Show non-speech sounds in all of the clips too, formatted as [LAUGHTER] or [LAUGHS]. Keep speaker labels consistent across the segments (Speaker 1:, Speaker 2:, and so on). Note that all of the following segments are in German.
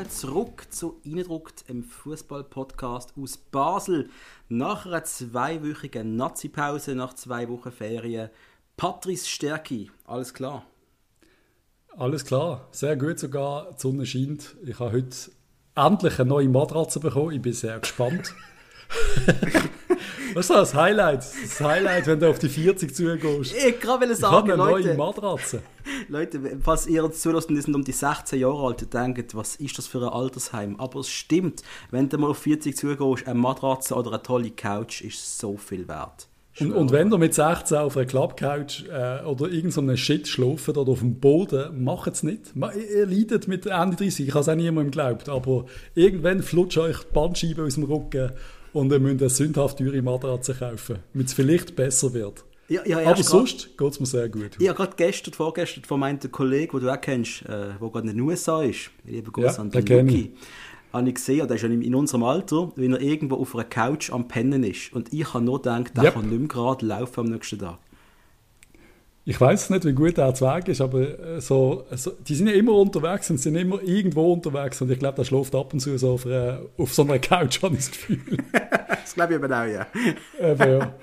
Speaker 1: willkommen zurück zu Innendruckt, im Fußball-Podcast aus Basel. Nach einer zweiwöchigen Nazi-Pause, nach zwei Wochen Ferien. Patrice Stärki, alles klar?
Speaker 2: Alles klar, sehr gut sogar. Die Sonne scheint. Ich habe heute endlich eine neue Matratze bekommen. Ich bin sehr gespannt. [LAUGHS] [LAUGHS] Was ist das Highlight? Das Highlight, wenn du auf die 40 zugehst.
Speaker 1: Ich kann sagen, ich habe
Speaker 2: eine neue Matratze. [LAUGHS]
Speaker 1: Leute, falls ihr uns zulässt und ihr sind um die 16 Jahre alt und denkt, was ist das für ein Altersheim? Aber es stimmt, wenn du mal auf 40 zugehst, eine Matratze oder eine tolle Couch ist so viel wert.
Speaker 2: Und, und, wenn ihr mit 16 auf einer Clubcouch äh, oder irgendeinem Shit schlaft oder auf dem Boden, macht es nicht. Ihr leidet mit Ende 30, ich habe es auch niemandem geglaubt, aber irgendwann flutscht euch die Bandscheibe aus dem Rücken und ihr müsst eine sündhaft teure Matratze kaufen, damit es vielleicht besser wird.
Speaker 1: Ja, ja,
Speaker 2: Aber sonst geht es mir sehr gut.
Speaker 1: Ich habe gerade gestern, vorgestern von meinem Kollegen, den du auch kennst, äh, der gerade in den USA ist, liebe Grüße
Speaker 2: ja,
Speaker 1: an den Luki, habe ich gesehen, der ist ja in unserem Alter, wie er irgendwo auf einer Couch am Pennen ist. Und ich habe nur gedacht, der yep. kann nicht mehr gerade laufen am nächsten Tag.
Speaker 2: Ich weiß nicht, wie gut der Zwerg ist, aber äh, so, so, die sind ja immer unterwegs und sind immer irgendwo unterwegs. Und ich glaube, der schläft ab und zu so auf, einer, auf so einer Couch, [LAUGHS] habe ich das Gefühl.
Speaker 1: das glaube ich aber auch, ja.
Speaker 2: Eben, ja.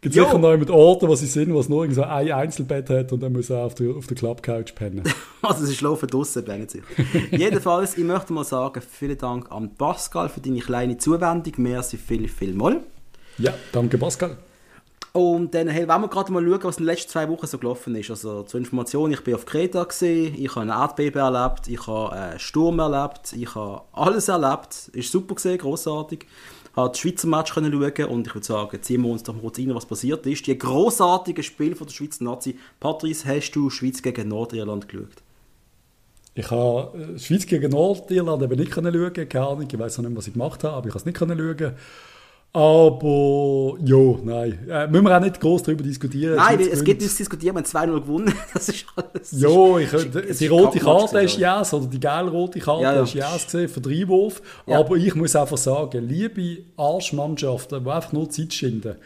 Speaker 2: Gibt sicher noch mit Orten, wo sie sind, wo es nur so ein Einzelbett hat und dann muss er auf der, auf der Clubcouch pennen. [LAUGHS]
Speaker 1: also sie schlafen draußen, bin ich sicher. [LAUGHS] Jedenfalls, ich möchte mal sagen, vielen Dank an Pascal für deine kleine Zuwendung. Merci viel, viel mal.
Speaker 2: Ja, danke Pascal.
Speaker 1: Und dann hey, wollen wir gerade mal schauen, was in den letzten zwei Wochen so gelaufen ist. Also zur Information, ich bin auf Kreta, gewesen, ich habe ein Erdbeben erlebt, ich habe einen Sturm erlebt, ich habe alles erlebt. Ist super gesehen, großartig habe das Schweizer Match können schauen und ich würde sagen, ziehen wir uns doch mal rein, was passiert ist. Die großartige Spiel von der Schweizer Nazi. Patrice, hast du Schweiz gegen Nordirland geschaut?
Speaker 2: Ich habe äh, Schweiz gegen Nordirland eben nicht schauen, keine Ahnung, ich weiß noch nicht, was ich gemacht habe, aber ich habe es nicht schauen. Aber ja, nein. Äh, müssen wir auch nicht groß darüber diskutieren.
Speaker 1: Nein, es geht nicht zu diskutieren, wir haben 2-0 gewonnen. [LAUGHS] Das ist alles.
Speaker 2: Ja, ich, ist, die rote Karte ist yes, oder die gelbe rote Karte ja, ja. ist yes gesehen für den Einwurf. Ja. Aber ich muss einfach sagen, liebe Arschmannschaften, die einfach nur Zeit schinden,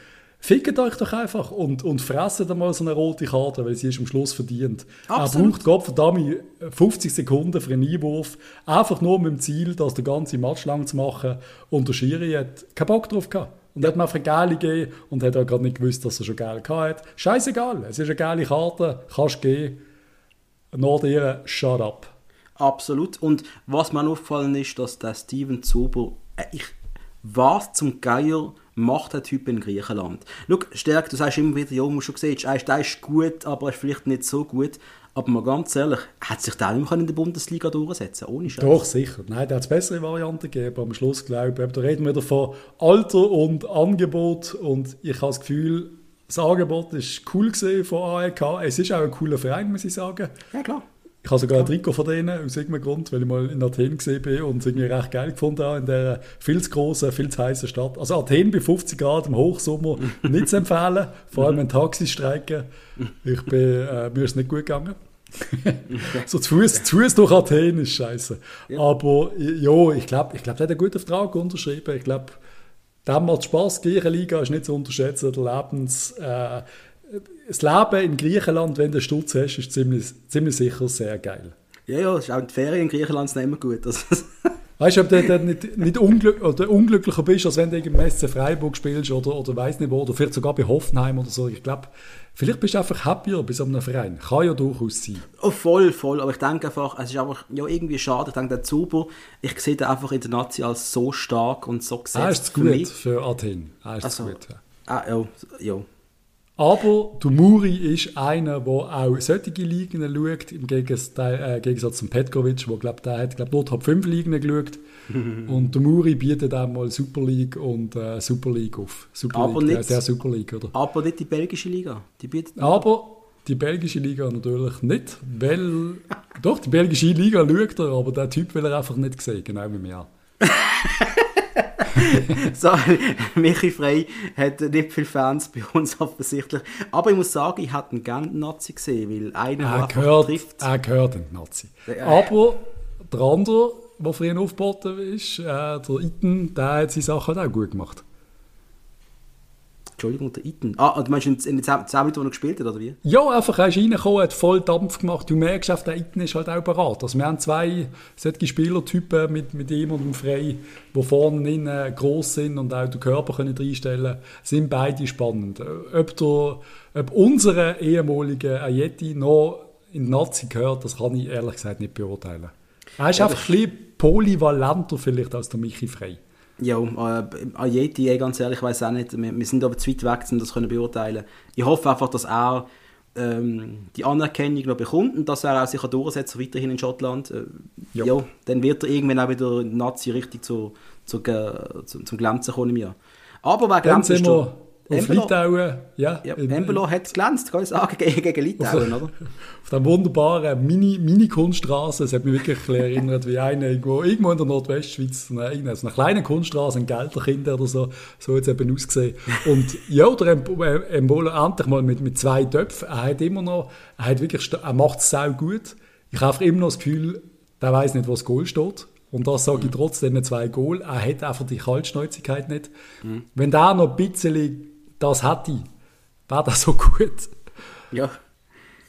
Speaker 2: Fickt euch doch einfach und, und fresset mal so eine rote Karte, weil sie ist am Schluss verdient. Absolut. Er braucht Gott verdammt 50 Sekunden für einen Einwurf, einfach nur mit dem Ziel, das der ganze Match lang zu machen. Und der Schiri hat keinen Bock drauf gehabt. Und hat mir einfach eine geile gegeben und hat auch gerade nicht gewusst, dass er schon geil hat. Scheißegal, es ist eine geile Karte, kannst gehen. Nordiren, shut up.
Speaker 1: Absolut. Und was mir aufgefallen ist, dass der Steven Zuber, äh, ich, was zum Geier macht der Typ in Griechenland? Schau, Stärk, du sagst immer wieder, ja, musst schon sehen, der ist gut, aber er ist vielleicht nicht so gut. Aber mal ganz ehrlich, hat sich der nicht mehr in der Bundesliga durchsetzen ohne Scheiß.
Speaker 2: Doch, sicher. Nein, da hat es bessere Varianten gegeben. Am Schluss glaube ich, da reden wir von Alter und Angebot. Und ich habe das Gefühl, das Angebot ist cool gesehen von AEK. Es ist auch ein cooler Verein, muss ich sagen.
Speaker 1: Ja, klar.
Speaker 2: Ich habe sogar ein Trikot von denen, aus irgendeinem Grund, weil ich mal in Athen gesehen bin und es irgendwie recht geil gefunden habe, in dieser viel zu grossen, viel zu heißen Stadt. Also Athen bei 50 Grad im Hochsommer [LAUGHS] nicht zu empfehlen, vor allem wenn Taxis streiken. Ich bin, äh, mir ist es nicht gut gegangen. [LAUGHS] so zu Fuß, zu Fuß durch Athen ist scheiße. Ja. Aber ja, ich glaube, ich glaub, der hat einen guten Vertrag unterschrieben. Ich glaube, dem macht Spaß. Die Liga ist nicht zu unterschätzen. Der Lebens, äh, das Leben in Griechenland, wenn du Sturz hast, ist ziemlich, ziemlich sicher sehr geil.
Speaker 1: Ja, ja, ist auch die Ferien in Griechenland sind immer gut. Also,
Speaker 2: weißt du, ob du dann nicht, nicht unglück, oder unglücklicher bist, als wenn du im SC Freiburg spielst oder, oder weiß nicht wo, oder vielleicht sogar bei Hoffenheim oder so. Ich glaube, vielleicht bist du einfach happier bei so einem Verein. Kann ja durchaus sein.
Speaker 1: Oh, voll, voll. Aber ich denke einfach, es ist einfach ja, irgendwie schade. Ich denke, der Zuber, ich sehe den einfach in der Nazi als so stark und so
Speaker 2: gesetzt. Er ist gut für Athen. Er ist also, gut. Ja.
Speaker 1: Ah, ja, ja.
Speaker 2: Aber der Muri ist einer, der auch solche Ligen schaut, im Gegensatz, äh, Gegensatz zum Petkovic, der glaub, der hat glaub, nur Top 5 Ligen geschaut. [LAUGHS] und der Muri bietet auch mal Super League und äh, Super League auf. Super
Speaker 1: aber
Speaker 2: League,
Speaker 1: nicht,
Speaker 2: der Super League, oder?
Speaker 1: Aber nicht die belgische Liga. Die bietet
Speaker 2: aber die belgische Liga natürlich nicht, weil... doch, die belgische Liga schaut er, aber der Typ will er einfach nicht sehen, genau wie mir. [LAUGHS] [LAUGHS]
Speaker 1: so, Michi Frey hat nicht viele Fans bei uns offensichtlich. Aber ich muss sagen, ich hätte ihn gerne einen Nazi gesehen, weil einer,
Speaker 2: er gehört, trifft... Er gehört einen Nazi. Aber der andere, der für ihn aufgeboten ist, äh, der Iten, der hat seine Sachen auch gut gemacht.
Speaker 1: Entschuldigung, der Iten. Ah, du meinst in den 10 Minuten, wo er gespielt hat, oder wie?
Speaker 2: Ja, einfach er ist reingekommen, hat voll Dampf gemacht. Du merkst, auf der Iten ist halt auch bereit. Also wir haben zwei solche Spielertypen mit, mit ihm und dem Frey, die vorne innen gross sind und auch den Körper können reinstellen sind beide spannend. Ob, der, ob unsere ehemalige Ayeti noch in die Nazi gehört, das kann ich ehrlich gesagt nicht beurteilen. Er ist ja, einfach ein bisschen polyvalenter vielleicht als der Michi Frey.
Speaker 1: Ja, äh, Ayeti, eh, ganz ehrlich, ich weiß auch nicht. Wir, wir, sind aber zu weit weg, um das können beurteilen. Ich hoffe einfach, dass er ähm, die Anerkennung noch bekommt und dass er auch sich durchsetzen weiterhin in Schottland. Äh, ja. ja. dann wird er irgendwann auch wieder Nazi richtig zu, zu, zu, zum Glänzen kommen im Jahr. Aber wer
Speaker 2: glänzt, ist auf Litauen, ja.
Speaker 1: ja Embolo hat es glänzt, kann ich sagen, gegen, gegen Litauen, oder?
Speaker 2: Auf der wunderbaren Mini-Kunststraße, es hat mich wirklich erinnert, wie eine irgendwo, irgendwo in der Nordwestschweiz, eine, eine, eine kleine Kunststraße, ein Gelderkind oder so, so hat es eben ausgesehen. Und ja, der Embolo endlich mal mit, mit zwei Töpfen, er hat immer noch, er hat wirklich, er macht es sehr gut. Ich habe immer noch das Gefühl, der weiß nicht, wo das Goal steht. Und das sage ich mhm. trotz diesen zwei Goal. Er hat einfach die Kaltschnäuzigkeit nicht. Mhm. Wenn der noch ein bisschen das hätte, wäre das so gut.
Speaker 1: Ja.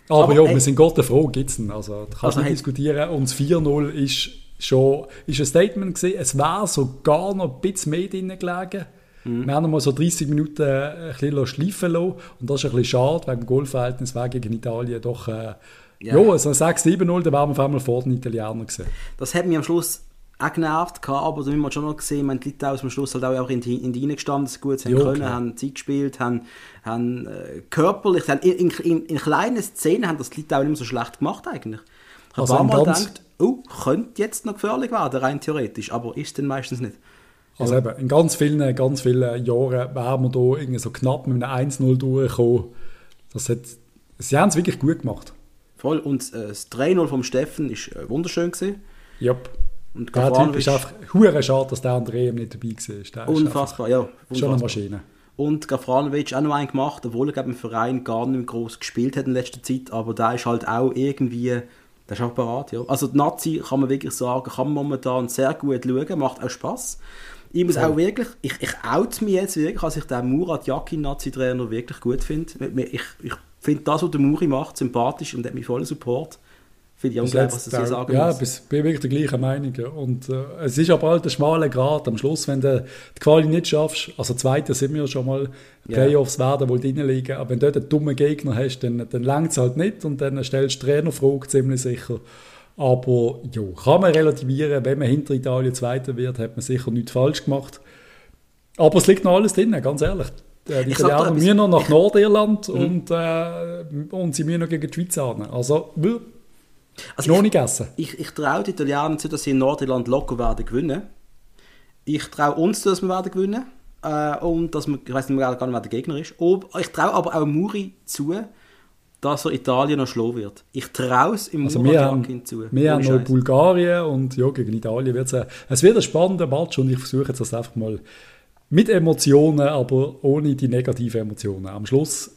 Speaker 2: Aber, Aber ja, ey, wir sind Gott froh, gibt es Also, da kannst also, nicht hey. diskutieren. Und das 4-0 ist schon ist ein Statement gewesen. Es wäre sogar noch ein bisschen mehr drin gelegen. Mhm. Wir haben mal so 30 Minuten ein bisschen schleifen lassen. Und das ist ein bisschen schade, wegen dem Goalverhältnis wäre gegen Italien doch... Äh, ja, ja also 6-7-0, da wären wir auf einmal vor den Italienern gewesen.
Speaker 1: Das hat mich am Schluss auch genervt, aber da haben wir schon noch gesehen, man die Leute aus am Schluss halt auch in die, in die reingestanden, gut sie haben jo, können, klar. haben Zeit gespielt, haben, haben äh, körperlich, haben in, in, in, kleinen Szenen haben das die Leute auch nicht mehr so schlecht gemacht eigentlich. Ich habe also mal gedacht, oh, könnte jetzt noch gefährlich werden, rein theoretisch, aber ist dann meistens nicht.
Speaker 2: Also eben, in ganz vielen, ganz vielen Jahren wären wir da irgendwie so knapp mit einem 1-0 durchgekommen. Das hat, sie haben es wirklich gut gemacht.
Speaker 1: Voll, und äh, das 3-0 vom Steffen war äh, wunderschön. Gewesen.
Speaker 2: Yep. Und der Typ ist einfach hure schade, dass der André nicht dabei war.
Speaker 1: Unfassbar, ja. Unfassbar.
Speaker 2: Schon eine Maschine.
Speaker 1: Und Gafranovic auch noch einen gemacht, obwohl er im Verein gar nicht groß gespielt hat in letzter Zeit, aber da ist halt auch irgendwie, der ist auch parat, ja. Also die Nazi kann man wirklich sagen, kann man momentan sehr gut schauen, macht auch Spaß. Ich muss ja. auch wirklich, ich, ich out mich jetzt wirklich, als ich den Murat Yakin Nazi-Trainer wirklich gut finde. Ich, ich finde das, was der Muri macht, sympathisch und hat mich vollen Support. Finde ich auch geil, was sie sagen
Speaker 2: Ja, bis, bin wirklich der gleichen Meinung. Und äh, es ist aber halt ein schmaler Grad. Am Schluss, wenn du die Quali nicht schaffst, also Zweiter sind wir schon mal, Playoffs yeah. werden wohl drin liegen, aber wenn du dort einen dummen Gegner hast, dann, dann längt es halt nicht und dann stellst du Trainerfrage ziemlich sicher. Aber ja, kann man relativieren, wenn man hinter Italien Zweiter wird, hat man sicher nichts falsch gemacht. Aber es liegt noch alles drin, ganz ehrlich. Äh, die Italiener müssen noch nach [LAUGHS] Nordirland mhm. und, äh, und sie müssen noch gegen die Schweiz an. Also, also noch nicht gegessen.
Speaker 1: Ich, ich traue den Italienern zu, dass sie in Nordirland locker werden gewinnen. Ich traue uns zu, dass wir werden gewinnen. Äh, und dass wir, ich weiß nicht mehr gar nicht, wer der Gegner ist. ich traue aber auch Muri zu, dass er Italien noch schlagen wird. Ich traue es im
Speaker 2: also Murat zu. Wir haben noch Bulgarien und ja, gegen Italien wird es es wird ein spannender Match und ich versuche jetzt das einfach mal mit Emotionen, aber ohne die negativen Emotionen. Am Schluss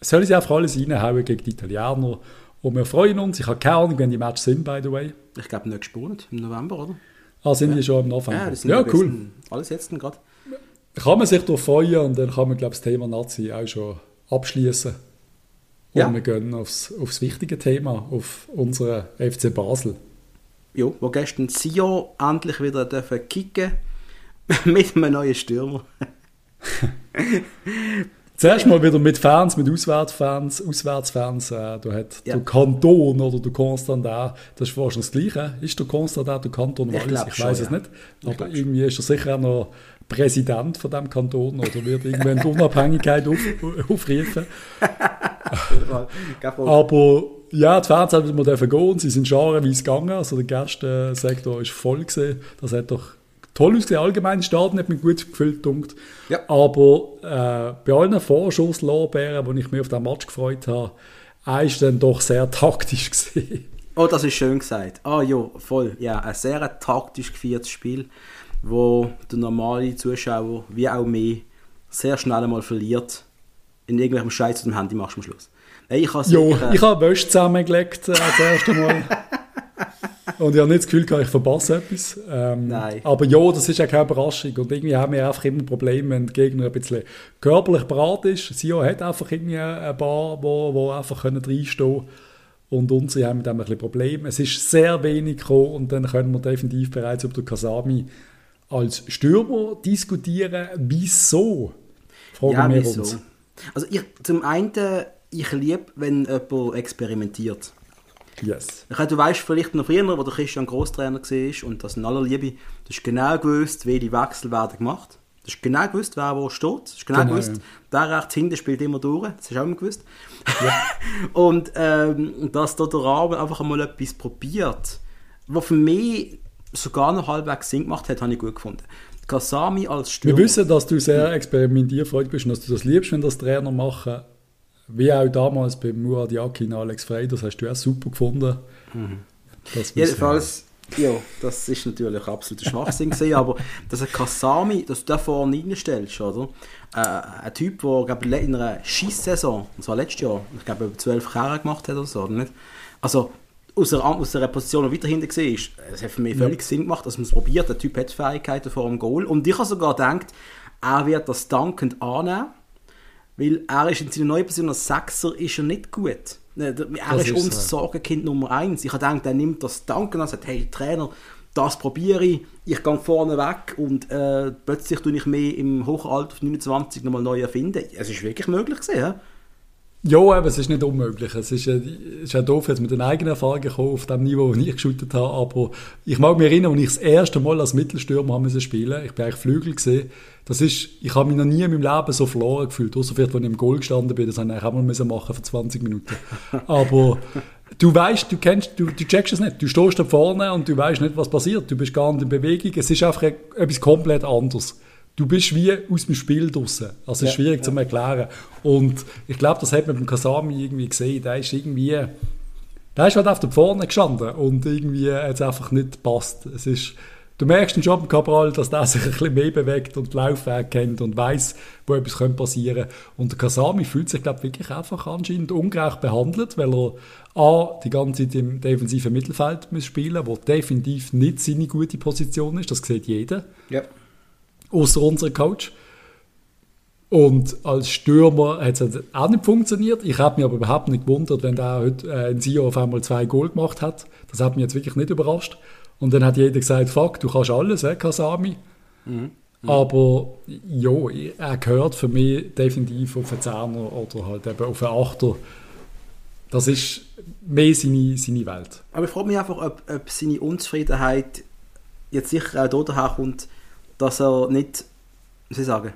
Speaker 2: sollen sie einfach alles reinhauen gegen die Italiener und wir freuen uns. Ich habe keine Ahnung, wenn die Matches sind, by the way.
Speaker 1: Ich glaube, nicht gespurt im November, oder?
Speaker 2: Ah, sind ja. die schon im November?
Speaker 1: Ja, das sind ja cool. Alles jetzt gerade.
Speaker 2: Kann man sich darauf freuen und dann kann man, glaube ich, das Thema Nazi auch schon abschließen. Und ja. wir gehen aufs, aufs wichtige Thema, auf unseren FC Basel.
Speaker 1: Ja, wo gestern Sio endlich wieder dürfen kicken [LAUGHS] mit einem neuen Stürmer. [LAUGHS]
Speaker 2: Zuerst mal wieder mit Fans, mit Auswärtsfans, Auswärtsfans, äh, da hat ja. der Kanton oder der Konstantin, das ist wahrscheinlich das Gleiche. Ist der Konstantin der Kanton Wallis? Ich, ich weiß es nicht. Aber irgendwie ist er sicher auch noch Präsident von dem Kanton oder wird irgendwann die Unabhängigkeit auf, aufrufen. [LAUGHS] Aber ja, die Fans haben mal gehen, sie sind scharenweise gegangen, also der Gästensektor ist voll gesehen. Das hat doch toll ausgesehen. Allgemein Stadion hat mich gut gefüllt.
Speaker 1: Ja.
Speaker 2: Aber äh, bei allen Vorschusslorbeeren, die ich mir auf den Match gefreut habe, war dann doch sehr taktisch [LAUGHS] gesehen.
Speaker 1: Oh, das ist schön gesagt. Ah ja, voll. Ja, ein sehr taktisch geführtes Spiel, wo der normale Zuschauer, wie auch mehr, sehr schnell einmal verliert. In irgendwelchem Scheiß zu dem Handy machst du am Schluss.
Speaker 2: Ich habe jo, äh, ich habe Wäsche zusammengelegt äh, das erste Mal. [LAUGHS] und ich habe nicht das Gefühl, ich verpasse etwas. Ähm, Nein. Aber ja, das ist ja keine Überraschung. Und irgendwie haben wir einfach immer Probleme, wenn der Gegner ein bisschen körperlich bereit ist. Sio hat einfach irgendwie ein paar, wo, wo einfach können reinstehen können. Und unsere haben mit dem ein bisschen Probleme. Es ist sehr wenig gekommen und dann können wir definitiv bereits über den Kasami als Stürmer diskutieren. Wieso?
Speaker 1: Fragen ja, wir wieso? uns. Also ich, zum einen, ich liebe, wenn jemand experimentiert.
Speaker 2: Yes.
Speaker 1: Du weißt vielleicht noch früher, wo der Christian Großtrainer war und das in aller Liebe, du hast genau gewusst, welche Wechsel werden gemacht. Du hast genau gewusst, wer wo steht. Du hast genau, genau gewusst, ja. der rechts hinten spielt immer durch. Das hast du auch immer gewusst. Ja. [LAUGHS] und ähm, dass da der Rahmen einfach mal etwas probiert, was für mich sogar noch halbwegs Sinn gemacht hat, habe ich gut gefunden. Kasami als
Speaker 2: Stürmer. Wir wissen, dass du sehr experimentierfreudig bist und dass du das liebst, wenn das Trainer machen. Wie auch damals bei Muad Yakin, Alex Frey, das hast du auch super gefunden. Mhm.
Speaker 1: Jedenfalls, ja, das ist natürlich absoluter Schwachsinn gewesen, aber dass ein Kasami, dass du da vorne reinstellst, oder? Äh, ein Typ, der glaube in einer Schisssaison, und zwar letztes Jahr, ich glaube über zwölf Jahre gemacht hat oder so, oder nicht? Also aus einer, aus einer Position, die weiter hinten war, es hat für mich völlig ja. Sinn gemacht, dass man es probiert. Der Typ hat Fähigkeiten vor dem Goal. Und ich habe sogar gedacht, er wird das dankend annehmen, weil er ist in seiner neuen Position als Sechser ist er nicht gut. Er das ist, ist unser so. Sorgenkind Nummer eins. Ich habe gedacht, er nimmt das dankend an und sagt, hey Trainer, das probiere ich, ich gehe vorne weg und äh, plötzlich tue ich mich im Hochalter auf 29 nochmal neu erfinden. Es ist wirklich möglich gewesen, ja?
Speaker 2: Ja, aber es ist nicht unmöglich. Es ist, äh, ist ja doof, jetzt mit den eigenen Erfahrungen gekommen, auf dem Niveau, wo ich geschüttet habe. Aber ich mag mich erinnern, als ich das erste Mal als Mittelstürmer haben spielen Ich bin eigentlich Flügel gesehen. Das ist, ich habe mich noch nie in meinem Leben so verloren gefühlt. Außer vielleicht, als ich im Goal gestanden bin. Das habe ich auch mal müssen machen für 20 Minuten. Aber du weißt, du kennst, du, du checkst es nicht. Du stehst da vorne und du weißt nicht, was passiert. Du bist gar nicht in Bewegung. Es ist einfach etwas komplett anderes du bist wie aus dem Spiel draußen. Also ja, ist schwierig ja. zu erklären. Und ich glaube, das hat man beim Kasami irgendwie gesehen. Der ist irgendwie, der ist halt auf der Vorne gestanden und irgendwie hat es einfach nicht gepasst. Es ist, du merkst schon beim Cabral, dass der [LAUGHS] sich ein bisschen mehr bewegt und die Laufwege kennt und weiß, wo etwas passieren könnte. Und der Kasami fühlt sich, glaube ich, wirklich einfach anscheinend ungerecht behandelt, weil er A, die ganze Zeit im defensiven Mittelfeld muss spielen, wo definitiv nicht seine gute Position ist, das sieht jeder.
Speaker 1: Ja
Speaker 2: außer unser Coach. Und als Stürmer hat es auch nicht funktioniert. Ich habe mich aber überhaupt nicht gewundert, wenn der heute äh, in Sio auf einmal zwei Goal gemacht hat. Das hat mich jetzt wirklich nicht überrascht. Und dann hat jeder gesagt, fuck, du kannst alles, eh, Kasami. Mhm. Mhm. Aber ja, er gehört für mich definitiv auf einen Zehner oder halt eben auf einen Achter. Das ist mehr seine, seine Welt.
Speaker 1: Aber ich frage mich einfach, ob, ob seine Unzufriedenheit jetzt sicher auch daher kommt, dass er nicht, wie soll ich sagen,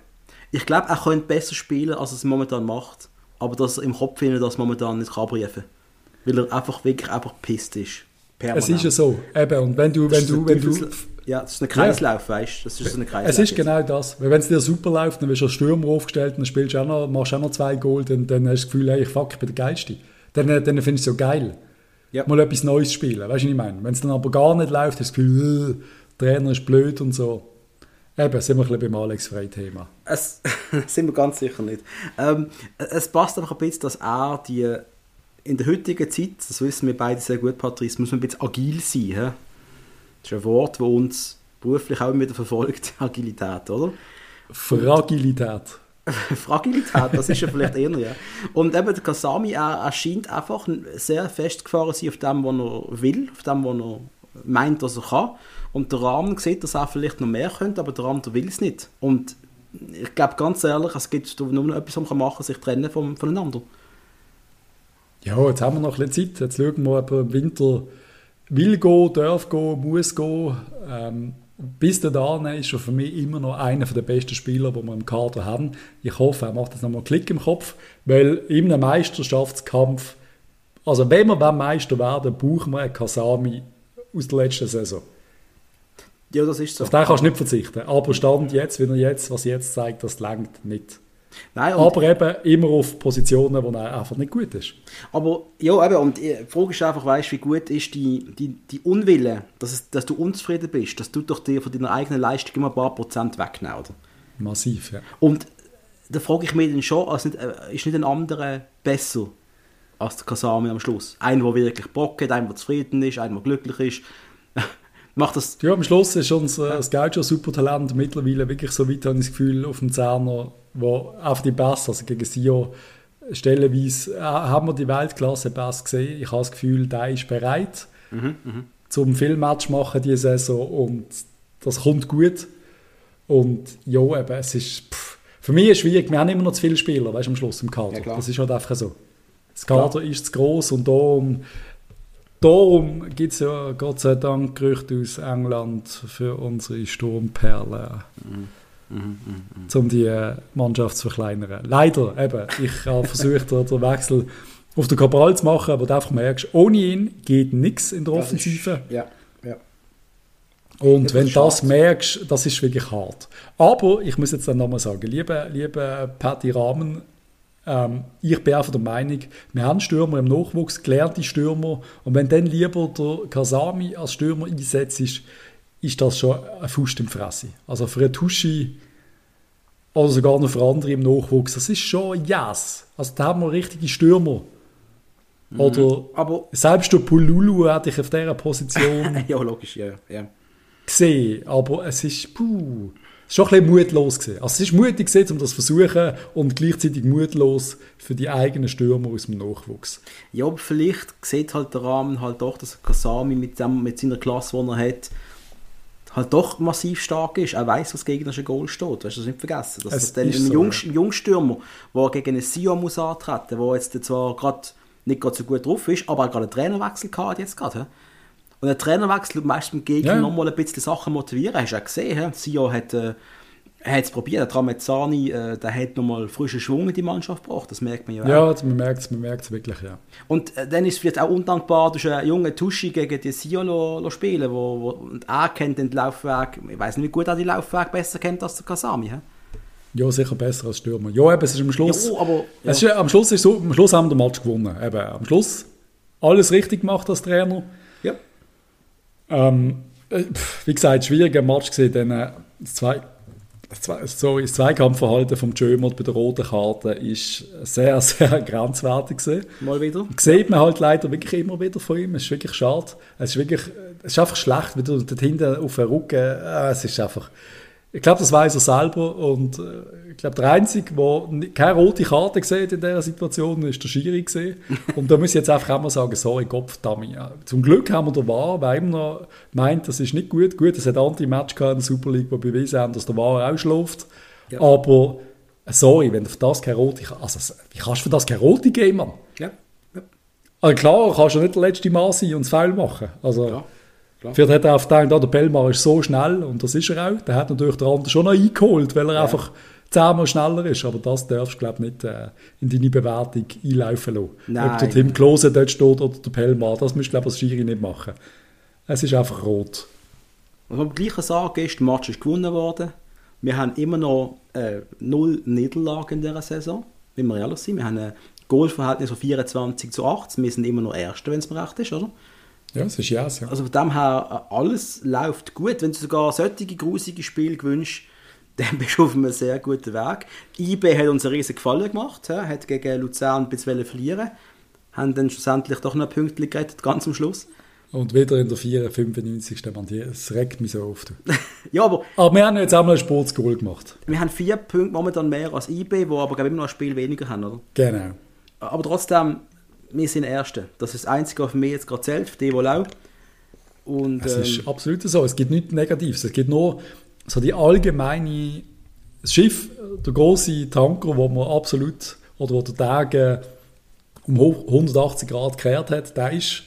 Speaker 1: ich glaube, er könnte besser spielen, als er es momentan macht, aber dass er im Kopf findet, dass er momentan nicht kann briefen weil er einfach wirklich einfach pisst ist.
Speaker 2: Permanent. Es ist ja so, eben, und wenn du, wenn du, wenn du...
Speaker 1: Ja, das ist ein Kreislauf, ja. weißt du, das ist so ein
Speaker 2: Kreislauf. Es ist genau das, weil wenn es dir super läuft, dann wirst du als Stürmer aufgestellt, dann spielst du auch noch, machst du auch noch zwei Goal, dann, dann hast du das Gefühl, hey, fuck, ich bin der Geilste. Dann, dann findest du es so geil, ja. mal etwas Neues spielen, weißt du, was ich meine? Wenn es dann aber gar nicht läuft, hast du das Gefühl, äh, der Trainer ist blöd und so. Eben, sind wir ein bisschen beim Alex Frey-Thema.
Speaker 1: Es [LAUGHS] sind wir ganz sicher nicht. Ähm, es passt einfach ein bisschen, dass er die in der heutigen Zeit, das wissen wir beide sehr gut, Patrice, muss man ein bisschen agil sein. He? Das ist ein Wort, das uns beruflich auch wieder verfolgt, [LAUGHS] Agilität, oder?
Speaker 2: Fragilität. [LAUGHS]
Speaker 1: Fragilität, das ist ja vielleicht eher, ja. Und eben der Kasami, er, er scheint einfach sehr festgefahren zu sein auf dem, was er will, auf dem, was er meint, dass er kann. Und der Rahmen sieht, dass er vielleicht noch mehr könnte, aber der andere will es nicht. Und ich glaube ganz ehrlich, es gibt nur noch etwas, was man machen kann, sich trennen vom, voneinander.
Speaker 2: Ja, jetzt haben wir noch ein bisschen Zeit. Jetzt schauen wir, ob er im Winter will gehen, darf gehen, muss gehen. Ähm, bis dahin ist er für mich immer noch einer der besten Spieler, die wir im Kader haben. Ich hoffe, er macht jetzt nochmal einen Klick im Kopf, weil in einem Meisterschaftskampf, also wenn wir Meister werden, brauchen wir einen Kasami aus der letzten Saison.
Speaker 1: Ja, das ist so.
Speaker 2: Auf den kannst du nicht verzichten. Aber Stand jetzt, wenn er jetzt, was jetzt zeigt, das längt nicht. Nein, aber eben immer auf Positionen, wo er einfach nicht gut ist.
Speaker 1: Aber ja, eben, und die Frage ist einfach, weißt, wie gut ist die, die, die Unwille, dass, es, dass du unzufrieden bist, dass du doch dir von deiner eigenen Leistung immer ein paar Prozent wegnehmen, oder?
Speaker 2: Massiv, ja.
Speaker 1: Und da frage ich mich dann schon, also nicht, äh, ist nicht ein anderer besser als der Kasami am Schluss? Einer, der wirklich Bock hat, einer, der zufrieden ist, einer, der glücklich ist, [LAUGHS] macht das...
Speaker 2: Ja, am Schluss ist unser ja. Scout schon Supertalent mittlerweile wirklich so weit, habe ich das Gefühl, auf dem Zehner, wo auf die Bass, also gegen Sio, stellenweise äh, haben wir die Weltklasse Bass gesehen. Ich habe das Gefühl, der ist bereit, mhm, mh. zum Filmmatch machen diese Saison und das kommt gut. Und ja, eben, es ist... Pff, für mich ist es schwierig, wir haben immer noch zu viele Spieler, weißt, am Schluss im Kader. Ja, das ist halt einfach so. Das Kader ist zu groß und darum, darum gibt es ja Gott sei Dank Gerüchte aus England für unsere Sturmperle. Mhm. Mhm, mhm, mhm. um die äh, Mannschaft zu verkleinern. Leider, eben, ich [LAUGHS] habe versucht, den Wechsel auf den Kabral zu machen, aber du einfach merkst, ohne ihn geht nichts in der Offensive.
Speaker 1: Ist, ja, ja.
Speaker 2: Und wenn du das merkst, das ist wirklich hart. Aber ich muss jetzt dann nochmal sagen, liebe, liebe Patty Rahmen, ähm, ich bin einfach der Meinung, wir haben Stürmer im Nachwuchs, gelernte Stürmer, und wenn dann lieber der Kasami als Stürmer einsetzt, ist, ist das schon ein Fuß im Fresse. Also für eine Tuschi oder sogar noch für andere im Nachwuchs, das ist schon yes. Also da haben wir richtige Stürmer. Mhm. Oder aber selbst der Pululu hatte ich auf dieser Position. [LAUGHS]
Speaker 1: ja, logisch, ja. ja
Speaker 2: gesehen, aber es ist, puh, schon ein bisschen mutlos gewesen. Also es ist mutig gewesen, um das zu versuchen und gleichzeitig mutlos für die eigenen Stürmer aus dem Nachwuchs.
Speaker 1: Ja, aber vielleicht sieht halt der Rahmen halt doch, dass Kasami mit, dem, mit seiner Klasse, die er hat, halt doch massiv stark ist. Er weiß, was gegen ein Goal steht. Weißt du, das nicht vergessen. Dass es das dann ein so, Jung, ja. Jungstürmer, der gegen einen Sion muss antreten, der jetzt zwar gerade nicht gerade so gut drauf ist, aber gerade einen Trainerwechsel hat jetzt gerade. Und ein Trainerwechsel meistens beim Gegner ja. nochmal ein bisschen Sachen motivieren. Hast du auch gesehen, Sio hat, äh, es probiert, der Tramezzani, äh, der hat nochmal frischen Schwung in die Mannschaft gebracht, das merkt man ja
Speaker 2: Ja, auch. man merkt es man wirklich, ja.
Speaker 1: Und äh, dann ist es vielleicht auch undankbar, dass einen jungen Tuschi gegen die Sio lo, lo spielen, wo, wo, und er kennt den Laufweg, ich weiß nicht, wie gut er den Laufweg besser kennt als der Kasami, he?
Speaker 2: Ja, sicher besser als Stürmer. Ja, eben, es ist am Schluss. Ja, aber, ja. Es ist, am Schluss ist so, am Schluss haben wir den Match gewonnen. Eben, am Schluss alles richtig gemacht als Trainer. Ähm, äh, wie gesagt, schwieriger Match gesehen, dann äh, das, zwei, sorry, das Zweikampfverhalten vom Jömert bei der roten Karte ist sehr, [LAUGHS] sehr grenzwertig gewesen.
Speaker 1: Mal wieder.
Speaker 2: Sieht man halt leider wirklich immer wieder von ihm. Es ist wirklich schade. Es ist wirklich, es ist einfach schlecht, wie du dort hinten auf den Rücken, äh, es ist einfach, ich glaube, das weiß er selber und äh, ich glaube, der Einzige, der keine rote Karte gesehen in dieser Situation, ist der Schiri gesehen. [LAUGHS] Und da muss ich jetzt einfach auch mal sagen, sorry, Kopf, Dummy. Zum Glück haben wir den War, weil immer meint, das ist nicht gut. Gut, es hat andere Match in der Super League, die bewiesen haben, dass der War auch schläft. Ja. Aber sorry, wenn du für das keine rote also wie kannst du für das keine rote geben, Mann?
Speaker 1: Ja.
Speaker 2: ja. Also klar, kannst du nicht der letzte Mann sein und das Foul machen. Also, ja. Klar. Vielleicht hat er auf gedacht, der Bellmar ist so schnell und das ist er auch. Der hat natürlich der andere schon noch eingeholt, weil er ja. einfach zehnmal schneller ist. Aber das darfst du, glaube ich, nicht äh, in deine Bewertung einlaufen lassen. Nein. Ob der Tim Klose dort steht oder der Bellmar, das müsst du, glaube ich, als Schiri nicht machen. Es ist einfach rot.
Speaker 1: Was man gleich sagen ist, der Match ist gewonnen worden. Wir haben immer noch äh, null Niederlagen in dieser Saison, wenn wir ehrlich sind. Wir haben ein Goalverhältnis von 24 zu 8. Wir sind immer noch Erster, wenn es mir recht ist, oder?
Speaker 2: Ja, es ist yes, ja.
Speaker 1: Also von dem her, äh, alles läuft gut. Wenn du sogar solche grusige Spiele gewünscht, [LAUGHS] dann bist du auf einem sehr guten Weg. IB hat uns einen riesen Gefallen gemacht, hat gegen Luzern ein bisschen verlieren haben dann schlussendlich doch noch Pünktchen gerettet, ganz am Schluss.
Speaker 2: Und wieder in der 4, 95. Mann, es regt mich so oft. [LAUGHS]
Speaker 1: ja, aber...
Speaker 2: Aber wir haben jetzt auch mal ein Sportsgoal gemacht.
Speaker 1: Wir haben vier Punkte momentan mehr als IB, wo aber immer noch ein Spiel weniger haben, oder?
Speaker 2: Genau.
Speaker 1: Aber trotzdem, wir sind Erste. Das ist das Einzige, was für mich jetzt gerade zählt, für die, die auch.
Speaker 2: Und, es ähm, ist absolut so. Es gibt nichts Negatives. Es gibt nur so die allgemeine das Schiff, der große Tanker, wo man absolut oder wo der Tag äh, um 180 Grad gekehrt hat, der ist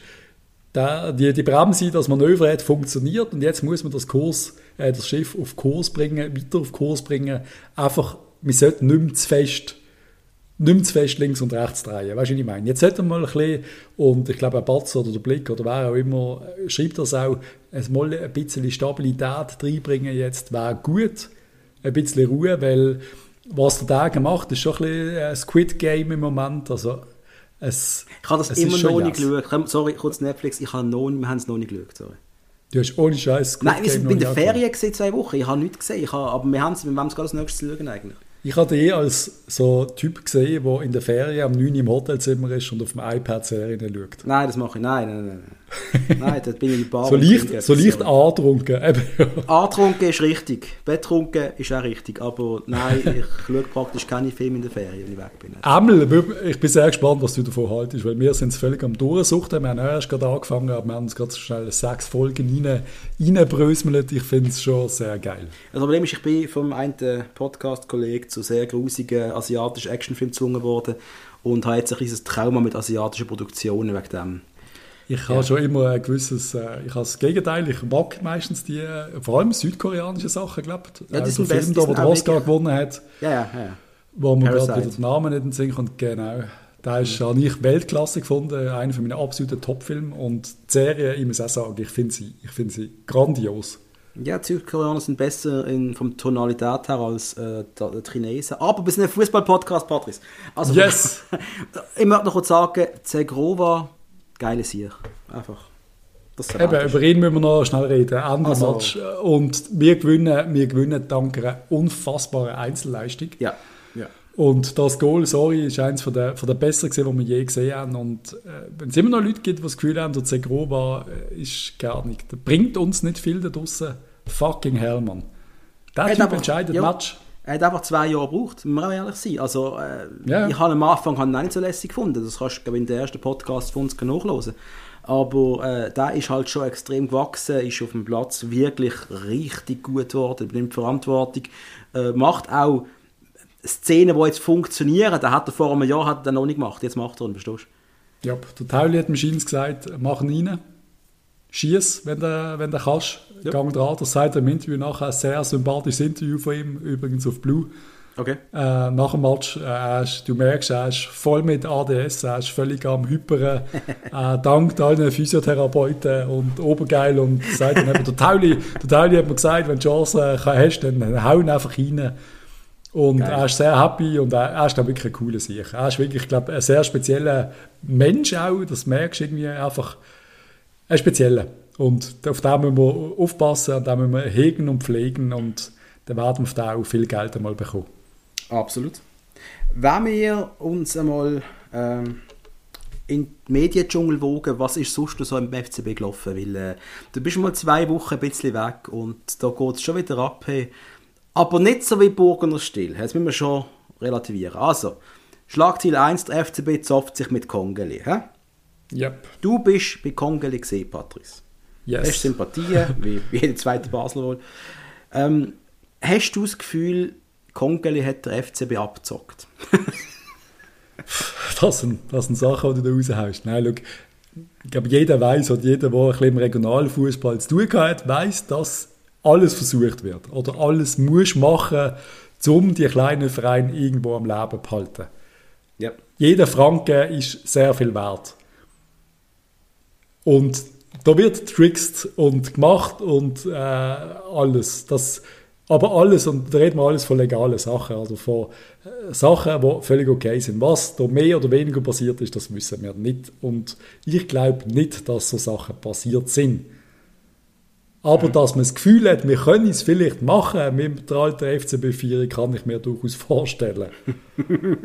Speaker 2: der, die, die Bremse, das Manöver hat funktioniert und jetzt muss man das Kurs, äh, das Schiff auf Kurs bringen, weiter auf Kurs bringen. Einfach, wir sollten nicht mehr zu fest nicht mehr zu fest links und rechts drehen. Weißt du, was ich meine? Jetzt sollten wir mal ein bisschen, und ich glaube, ein Batz oder der Blick oder wer auch immer, schreibt das auch, es mal ein bisschen Stabilität reinbringen jetzt, wäre gut. Ein bisschen Ruhe, weil was der Tag macht, ist schon ein bisschen ein Squid Game im Moment. Also, es,
Speaker 1: ich habe das immer noch nicht geschaut. Sorry, kurz Netflix, ich habe noch, wir haben es noch nicht geschaut. Sorry.
Speaker 2: Du hast ohne Scheiß
Speaker 1: Nein, wir sind in der Ferien gesehen, zwei Wochen. Ich habe nichts gesehen. Ich habe, aber wir haben es, wir haben es gerade als nächstes schauen eigentlich.
Speaker 2: Ich hatte eh als so Typ gesehen, der in der Ferien am 9 im Hotelzimmer ist und auf dem iPad Serien schaut.
Speaker 1: Nein, das mache ich. Nein, nein, nein. Nein, dort bin ich in Bar.
Speaker 2: so leicht, so leicht antrunken.
Speaker 1: antrunken ist richtig. Bettrunken ist auch richtig. Aber nein, ich [LAUGHS] schaue praktisch keine Filme in der Ferien, wenn ich weg bin.
Speaker 2: Emil, ich bin sehr gespannt, was du davon haltest, weil wir sind es völlig am Durchsuchten. Wir haben erst gerade angefangen, aber wir haben uns gerade schnell sechs Folgen rein, reinbröselt. Ich finde es schon sehr geil.
Speaker 1: Das Problem ist, ich bin vom einen Podcast-Kollegen zu sehr grusigen asiatischen Actionfilmen gezwungen worden und habe jetzt ein kleines Trauma mit asiatischen Produktionen wegen dem.
Speaker 2: Ich habe ja. schon immer ein gewisses, äh, ich habe das Gegenteil, ich mag meistens die, vor allem südkoreanische Sachen, glaube ich.
Speaker 1: Ja, das
Speaker 2: also
Speaker 1: Film,
Speaker 2: da, wo der Oscar gewonnen hat.
Speaker 1: Ja, ja, ja.
Speaker 2: Wo man gerade wieder den Namen nicht in den Sinn kommt, genau. Da ist mhm. ich Weltklasse gefunden, einer von meinen absoluten Top-Filmen und die Serie, ich muss auch sagen, ich finde sie, find sie grandios.
Speaker 1: Ja, die Südkoreaner sind besser in, vom Tonalität her als äh, die Chinesen. Aber wir sind ein Fußball-Podcast, Patrice.
Speaker 2: Also, yes! [LAUGHS]
Speaker 1: ich möchte noch kurz sagen, Zegrova, geile Sieg. Einfach.
Speaker 2: Eben, über ihn müssen wir noch schnell reden. Ende also. Match. Und wir gewinnen, wir gewinnen dank einer unfassbaren Einzelleistung.
Speaker 1: Ja.
Speaker 2: Und das Goal, sorry, ist eines von der, von der besseren die wir je gesehen haben. Und äh, wenn es immer noch Leute gibt, die das Gefühl haben, der Zegrova äh, ist gar nicht, der bringt uns nicht viel da draussen. Fucking hell, Mann. Der Typ einfach, entscheidet ja, Match.
Speaker 1: Er hat einfach zwei Jahre gebraucht, muss man auch ehrlich sein. Also, äh, ja. ich habe am Anfang ihn nicht so lässig gefunden. Das kannst du in der ersten Podcast von uns nachlesen. Aber äh, der ist halt schon extrem gewachsen, ist auf dem Platz wirklich richtig gut geworden, nimmt Verantwortung, äh, macht auch Szenen, die jetzt funktionieren, da hat er vor einem Jahr hat er noch nicht gemacht, jetzt macht er ihn, verstehst
Speaker 2: du? Ja, der Tauli hat Machines gesagt, mach ihn rein, schieß, wenn du, wenn du kannst, ja. gang dran. Das sagt im Interview nachher, ein sehr sympathisches Interview von ihm, übrigens auf Blue.
Speaker 1: Okay.
Speaker 2: Äh, nach dem Match, äh, du merkst, er ist voll mit ADS, er ist völlig am Hyperen, äh, [LAUGHS] dankt allen Physiotherapeuten und obergeil und sagt dann eben, der Tauli, der Tauli hat mir gesagt, wenn du Chance hast, dann hau ihn einfach rein. Und Geil. er ist sehr happy und er, er ist glaube wirklich ein cooler Sieg. Er ist wirklich, glaube ein sehr spezieller Mensch auch. Das merkst du irgendwie einfach. Ein spezieller. Und auf den müssen wir aufpassen, und den müssen wir hegen und pflegen und dann werden wir da auch viel Geld einmal bekommen.
Speaker 1: Absolut. Wenn wir uns einmal ähm, in den Mediendschungel wogen, was ist sonst so im FCB gelaufen? Weil äh, du bist mal zwei Wochen ein bisschen weg und da geht es schon wieder ab. Hey, aber nicht so wie Burgener Stil. Das müssen wir schon relativieren. Also, Schlagziel 1, der FCB zofft sich mit Kongeli. Hä?
Speaker 2: Yep.
Speaker 1: Du bist bei Kongeli gesehen, Patrice.
Speaker 2: Yes.
Speaker 1: Hast Sympathien, [LAUGHS] wie, wie jeder zweite Basler wohl. Ähm, hast du das Gefühl, Kongeli hat der FCB abgezockt? [LAUGHS]
Speaker 2: das, sind, das sind Sachen, die du da raushaust. Nein, schau, ich glaube, jeder weiß oder jeder, der ein bisschen im Regionalfußball zu tun hat, weiß, dass alles versucht wird oder alles muss machen, um die kleinen Vereine irgendwo am Leben zu halten.
Speaker 1: Ja.
Speaker 2: Jeder Franken ist sehr viel wert. Und da wird trickst und gemacht und äh, alles. Das, aber alles, und da reden wir alles von legalen Sachen, also von äh, Sachen, die völlig okay sind. Was da mehr oder weniger passiert ist, das wissen wir nicht. Und ich glaube nicht, dass so Sachen passiert sind. Aber dass man das Gefühl hat, wir können es vielleicht machen mit der alten FCB-Vierung, kann ich mir durchaus vorstellen. [LAUGHS]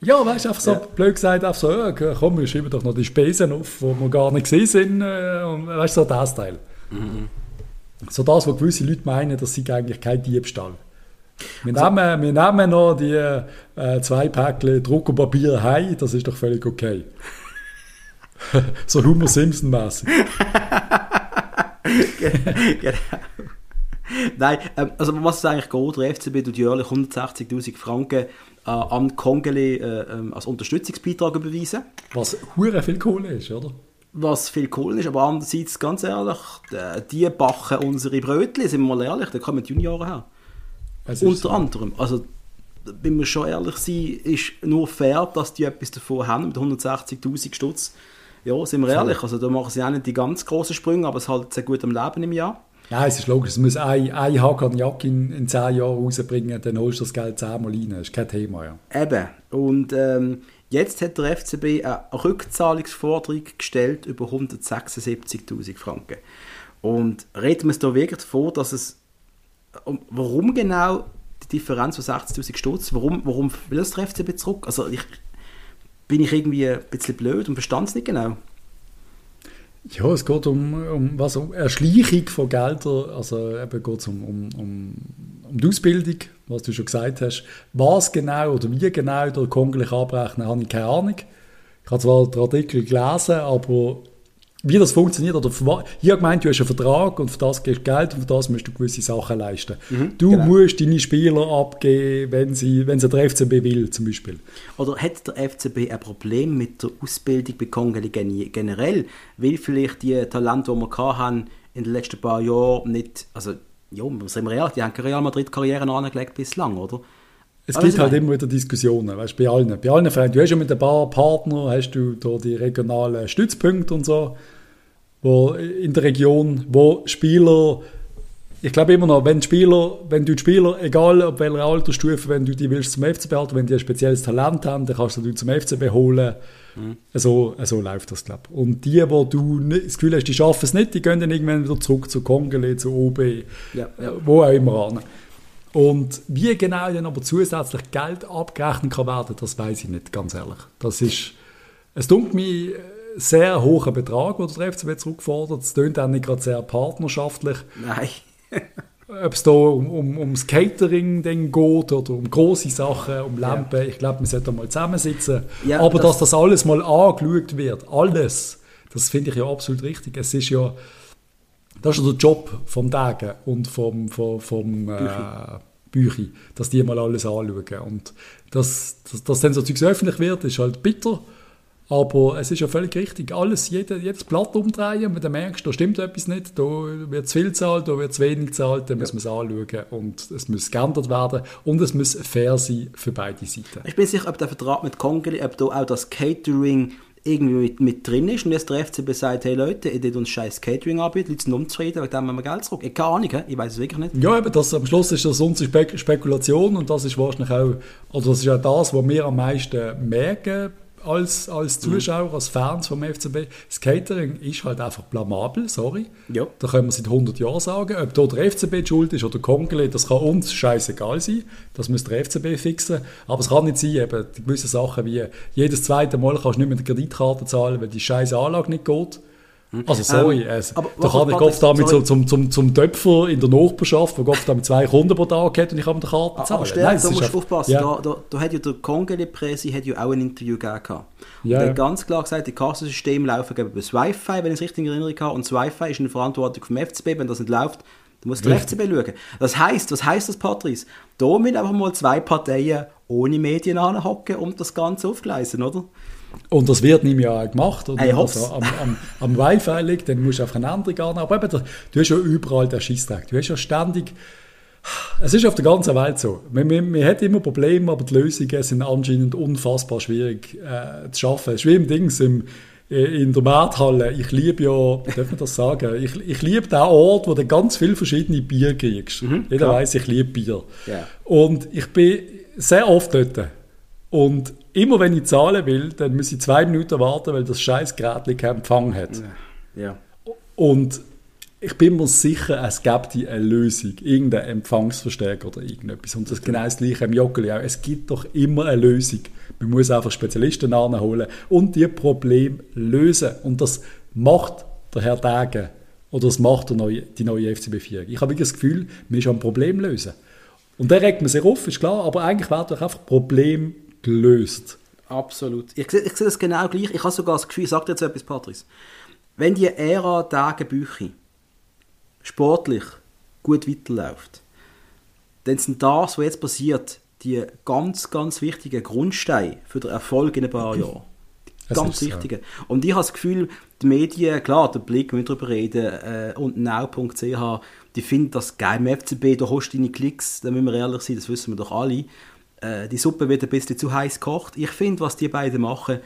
Speaker 2: ja, weißt du, einfach so ja. blöd gesagt, einfach so, ja, komm, wir schieben doch noch die Spesen auf, die wir gar nicht gesehen sind. Äh, und, weißt du, so das Teil. Mhm. So das, was gewisse Leute meinen, das sei eigentlich kein Diebstahl. Wir, also, nehmen, wir nehmen noch die äh, zwei Päckchen Druckerpapier heim, das ist doch völlig okay. [LAUGHS] [LAUGHS] so Homer Simpson-mäßig.
Speaker 1: Genau. Nein, ähm, also was ist eigentlich geht, der FCB tut jährlich 160'000 Franken äh, an Kongeli äh, äh, als Unterstützungsbeitrag überweisen.
Speaker 2: Was hure viel Kohle ist, oder?
Speaker 1: Was viel Kohle ist, aber andererseits, ganz ehrlich, die backen unsere Brötchen, sind wir mal ehrlich, da kommen die Junioren her. Unter so. anderem. Also, wenn wir schon ehrlich sind, ist nur fair, dass die etwas davon haben mit 160'000 Stutz ja, sind wir ehrlich, also da machen sie auch nicht die ganz großen Sprünge, aber es halt sehr gut am Leben im Jahr.
Speaker 2: Ja, es ist logisch, es muss ein, ein Hakan Jack in, in 10 Jahren rausbringen, dann holst du das Geld zehnmal rein, das ist kein Thema. Ja.
Speaker 1: Eben, und ähm, jetzt hat der FCB eine Rückzahlungsforderung gestellt über 176'000 Franken. Und reden wir es da wirklich davon, dass es, warum genau Differenz von 60'000 Stutz. Warum, warum will das der FCB zurück? Also ich, bin ich irgendwie ein bisschen blöd und verstand es nicht genau.
Speaker 2: Ja, es geht um, um, was, um Erschleichung von Geldern, also eben geht es um, um, um, um die Ausbildung, was du schon gesagt hast. Was genau oder wie genau der Konglich abrechnen, habe ich keine Ahnung. Ich habe zwar den Artikel gelesen, aber wie das funktioniert. Oder für, ich habe gemeint, du hast einen Vertrag und für das gibst du Geld und für das musst du gewisse Sachen leisten. Mhm, du genau. musst deine Spieler abgeben, wenn sie, wenn sie der FCB will, zum Beispiel.
Speaker 1: Oder hat der FCB ein Problem mit der Ausbildung bei Kongeli generell? Weil vielleicht die Talente, die wir hatten in den letzten paar Jahren nicht, also ja, sind wir ehrlich, die haben keine Real Madrid-Karriere angelegt bislang, oder?
Speaker 2: Es gibt halt immer wieder Diskussionen, weißt, bei allen. Bei allen Vereinen. Du hast ja mit ein paar Partnern, hast du da die regionalen Stützpunkte und so wo in der Region, wo Spieler, ich glaube immer noch, wenn Spieler, wenn du die Spieler, egal auf welcher Altersstufe, wenn du die willst zum FCB halten, wenn die ein spezielles Talent haben, dann kannst du die zum FCB holen. Mhm. So, so läuft das, glaube ich. Und die, wo du das Gefühl hast, die schaffen es nicht, die gehen dann irgendwann wieder zurück zu Kongele, zu OB, ja, ja. wo auch immer an. Und wie genau dann aber zusätzlich Geld abgerechnet kann werden, das weiß ich nicht, ganz ehrlich. Das ist, es dunkelt mich sehr hohen Betrag, den der FCB zurückfordert. Es klingt auch nicht gerade sehr partnerschaftlich.
Speaker 1: Nein.
Speaker 2: Ob es da um, um, ums Catering dann geht oder um große Sachen, um Lampen, ja. ich glaube, wir sollten mal zusammensitzen. Ja, Aber das dass das alles mal angeschaut wird, alles, das finde ich ja absolut richtig. Es ist ja, das ist ja der Job vom Dagen und vom, vom, vom. Äh, Büchi, dass die mal alles anschauen. Und dass, dass, dass dann so Zeugs öffentlich wird, ist halt bitter. Aber es ist ja völlig richtig. Alles, jede, jedes Blatt umdrehen und dann merkst, da stimmt etwas nicht, da wird zu viel gezahlt, da wird zu wenig gezahlt, dann ja. muss man es anschauen und es muss geändert werden und es muss fair sein für beide Seiten.
Speaker 1: Ich bin sicher, ob der Vertrag mit Kongeli, ob da auch das Catering irgendwie mit, mit drin ist und jetzt der FCB sagt, hey Leute, ihr tut uns scheiß Catering anbieten, Leute sind unzufrieden, wegen dem haben wir Geld zurück. Ich keine Ahnung, ich weiß es wirklich nicht.
Speaker 2: Ja, eben, das, am Schluss ist das unsere Spek Spekulation und das ist wahrscheinlich auch, oder das ist auch das, was wir am meisten merken als, als mhm. Zuschauer, mhm. als Fans vom FCB. Das Catering ist halt einfach blamabel, sorry. Ja. Da können wir seit 100 Jahren sagen. Ob da der FCB schuld ist oder Kongele, das kann uns scheißegal sein. Das muss der FCB fixen. Aber es kann nicht sein, eben gewisse Sachen wie jedes zweite Mal kannst du nicht mit der Kreditkarte zahlen, weil die scheiße Anlage nicht geht. Also sorry, ähm, also, aber, da kann ich oft damit so, zum, zum, zum Töpfer in der Nachbarschaft, der oft damit zwei Kunden pro Tag hat und ich habe der Karte bezahlen.
Speaker 1: Aber Nein, da musst du aufpassen, ja. da, da, da hat ja der Kongele-Presse ja auch ein Interview gegeben. Ja, der hat ganz klar gesagt, die Kassensysteme laufen über das Wi-Fi, wenn ich es richtig in Erinnerung habe, und das Wi-Fi ist in der Verantwortung vom FCB, wenn das nicht läuft, dann muss der FCB schauen. Das heisst, was heisst das, Patrice? Da müssen einfach mal zwei Parteien ohne Medien anhocken und das Ganze aufgleisen, oder?
Speaker 2: Und das wird nicht mehr gemacht. Oder? Hey, also am, am, am Wi-Fi liegt, dann musst du auf eine andere gehen. Aber eben, du hast ja überall den Scheissdreck. Du hast ja ständig... Es ist auf der ganzen Welt so. Man, man, man hat immer Probleme, aber die Lösungen sind anscheinend unfassbar schwierig äh, zu schaffen. Es ist wie im Dings äh, in der Markthalle. Ich liebe ja, darf man das sagen, ich, ich liebe den Ort, wo du ganz viele verschiedene Bier kriegst. Mhm, Jeder weiß, ich liebe Bier. Yeah. Und ich bin sehr oft dort. Und immer wenn ich zahlen will, dann muss ich zwei Minuten warten, weil das scheiß Gerät keinen Empfang hat. Ja. Und ich bin mir sicher, es gibt eine Lösung, irgendeinen Empfangsverstärker oder irgendetwas. Und das ist genau das Gleiche im Joggeli auch. Es gibt doch immer eine Lösung. Man muss einfach Spezialisten anholen und die Probleme lösen. Und das macht der Herr Degen oder das macht der neue, die neue FCB 4. Ich habe das Gefühl, man ist ein Problem lösen. Und da regt man sich auf, ist klar, aber eigentlich wird doch einfach Problem gelöst.
Speaker 1: Absolut. Ich, ich sehe das genau gleich. Ich habe sogar das Gefühl, ich sage dir jetzt etwas, Patrice. Wenn die Ära Tagebücher sportlich gut weiterläuft, dann sind das, was jetzt passiert, die ganz, ganz wichtigen Grundsteine für den Erfolg in ein paar Jahren. Ganz wichtige. So. Und ich habe das Gefühl, die Medien, klar, der Blick, wir darüber reden, äh, und now.ch, die finden das geil im FCB, da hast du deine Klicks, da müssen wir ehrlich sein, das wissen wir doch alle äh, die Suppe wird ein bisschen zu heiß gekocht. Ich finde, was die beiden machen,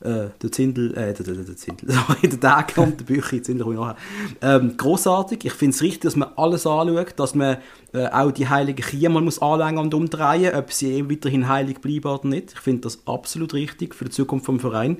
Speaker 1: äh, der Zindel, äh, der, der, der Zindel, [LAUGHS] sorry, der Tag kommt, der Bücher, Zindel komme ich nachher. Ähm, großartig. Ich finde es richtig, dass man alles anschaut, dass man äh, auch die heilige Kühe mal muss anlängen und umdrehen, ob sie weiterhin heilig bleiben oder nicht. Ich finde das absolut richtig für die Zukunft vom Verein.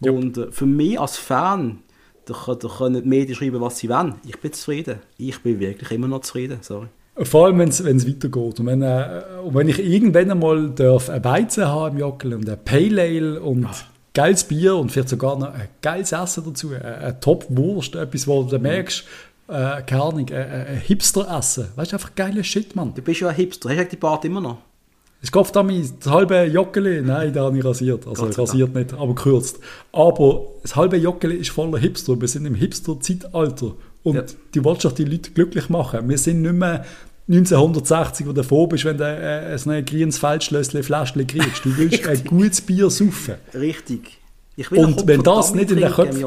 Speaker 1: Ja. Und äh, für mich als Fan, da, da können die Medien schreiben, was sie wollen. Ich bin zufrieden. Ich bin wirklich immer noch zufrieden, sorry.
Speaker 2: Vor allem, wenn es weitergeht. Und wenn, äh, und wenn ich irgendwann einmal darf ein Weizen haben im Jockel und ein Pale Ale und Ach. geiles Bier und vielleicht sogar noch ein geiles Essen dazu, eine, eine Top-Wurst, etwas, wo du merkst, äh, keine Ahnung, ein, ein Hipster-Essen. Weißt du, einfach geiler Shit, Mann.
Speaker 1: Du bist ja ein Hipster. Hast du die Bart immer noch?
Speaker 2: Es gab damals das halbe Joggeli, nein, der habe ich rasiert. Also rasiert nicht, aber gekürzt. Aber das halbe Joggeli ist voller Hipster. Wir sind im Hipster-Zeitalter. Und ja. du wolltest doch die Leute glücklich machen. Wir sind nicht mehr 1960, wo du froh bist, wenn du äh, ein grünes Feldschlössli Fläschchen kriegst. Du willst [LAUGHS] ein gutes Bier saufen.
Speaker 1: Richtig.
Speaker 2: Und wenn das nicht in den Köpfen...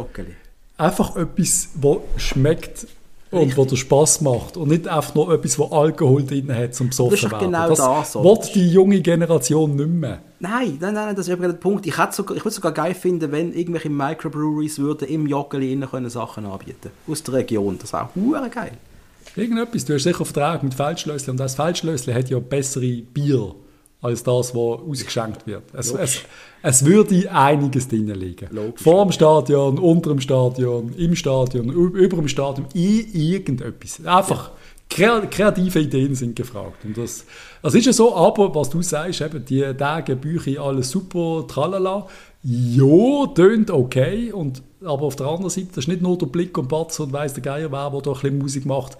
Speaker 2: Einfach etwas, das schmeckt und wo der Spaß macht und nicht einfach nur etwas, wo Alkohol drin hat zum besoffen
Speaker 1: werden. Genau
Speaker 2: das,
Speaker 1: das
Speaker 2: wird die junge Generation nicht mehr.
Speaker 1: Nein, nein, nein, das ist eben der Punkt. Ich, sogar, ich würde es sogar geil finden, wenn irgendwelche Microbreweries würden im Joggeli können Sachen anbieten aus der Region. Das wäre auch geil.
Speaker 2: Irgendetwas. Du hast sicher Vertrag mit Feldschlössli und das Feldschlössli hat ja bessere Bier als das, was ausgeschenkt wird. Es, es, es würde einiges drin liegen. Logisch. Vor dem Stadion, unter dem Stadion, im Stadion, über dem Stadion, in irgendetwas. Einfach ja. kreative Ideen sind gefragt. Und das, das ist ja so, aber was du sagst, eben, die Tage, Bücher, alles super, tralala, ja, tönt okay, und, aber auf der anderen Seite, das ist nicht nur der Blick und Batz und weiss der Geier wer, der da ein bisschen Musik macht,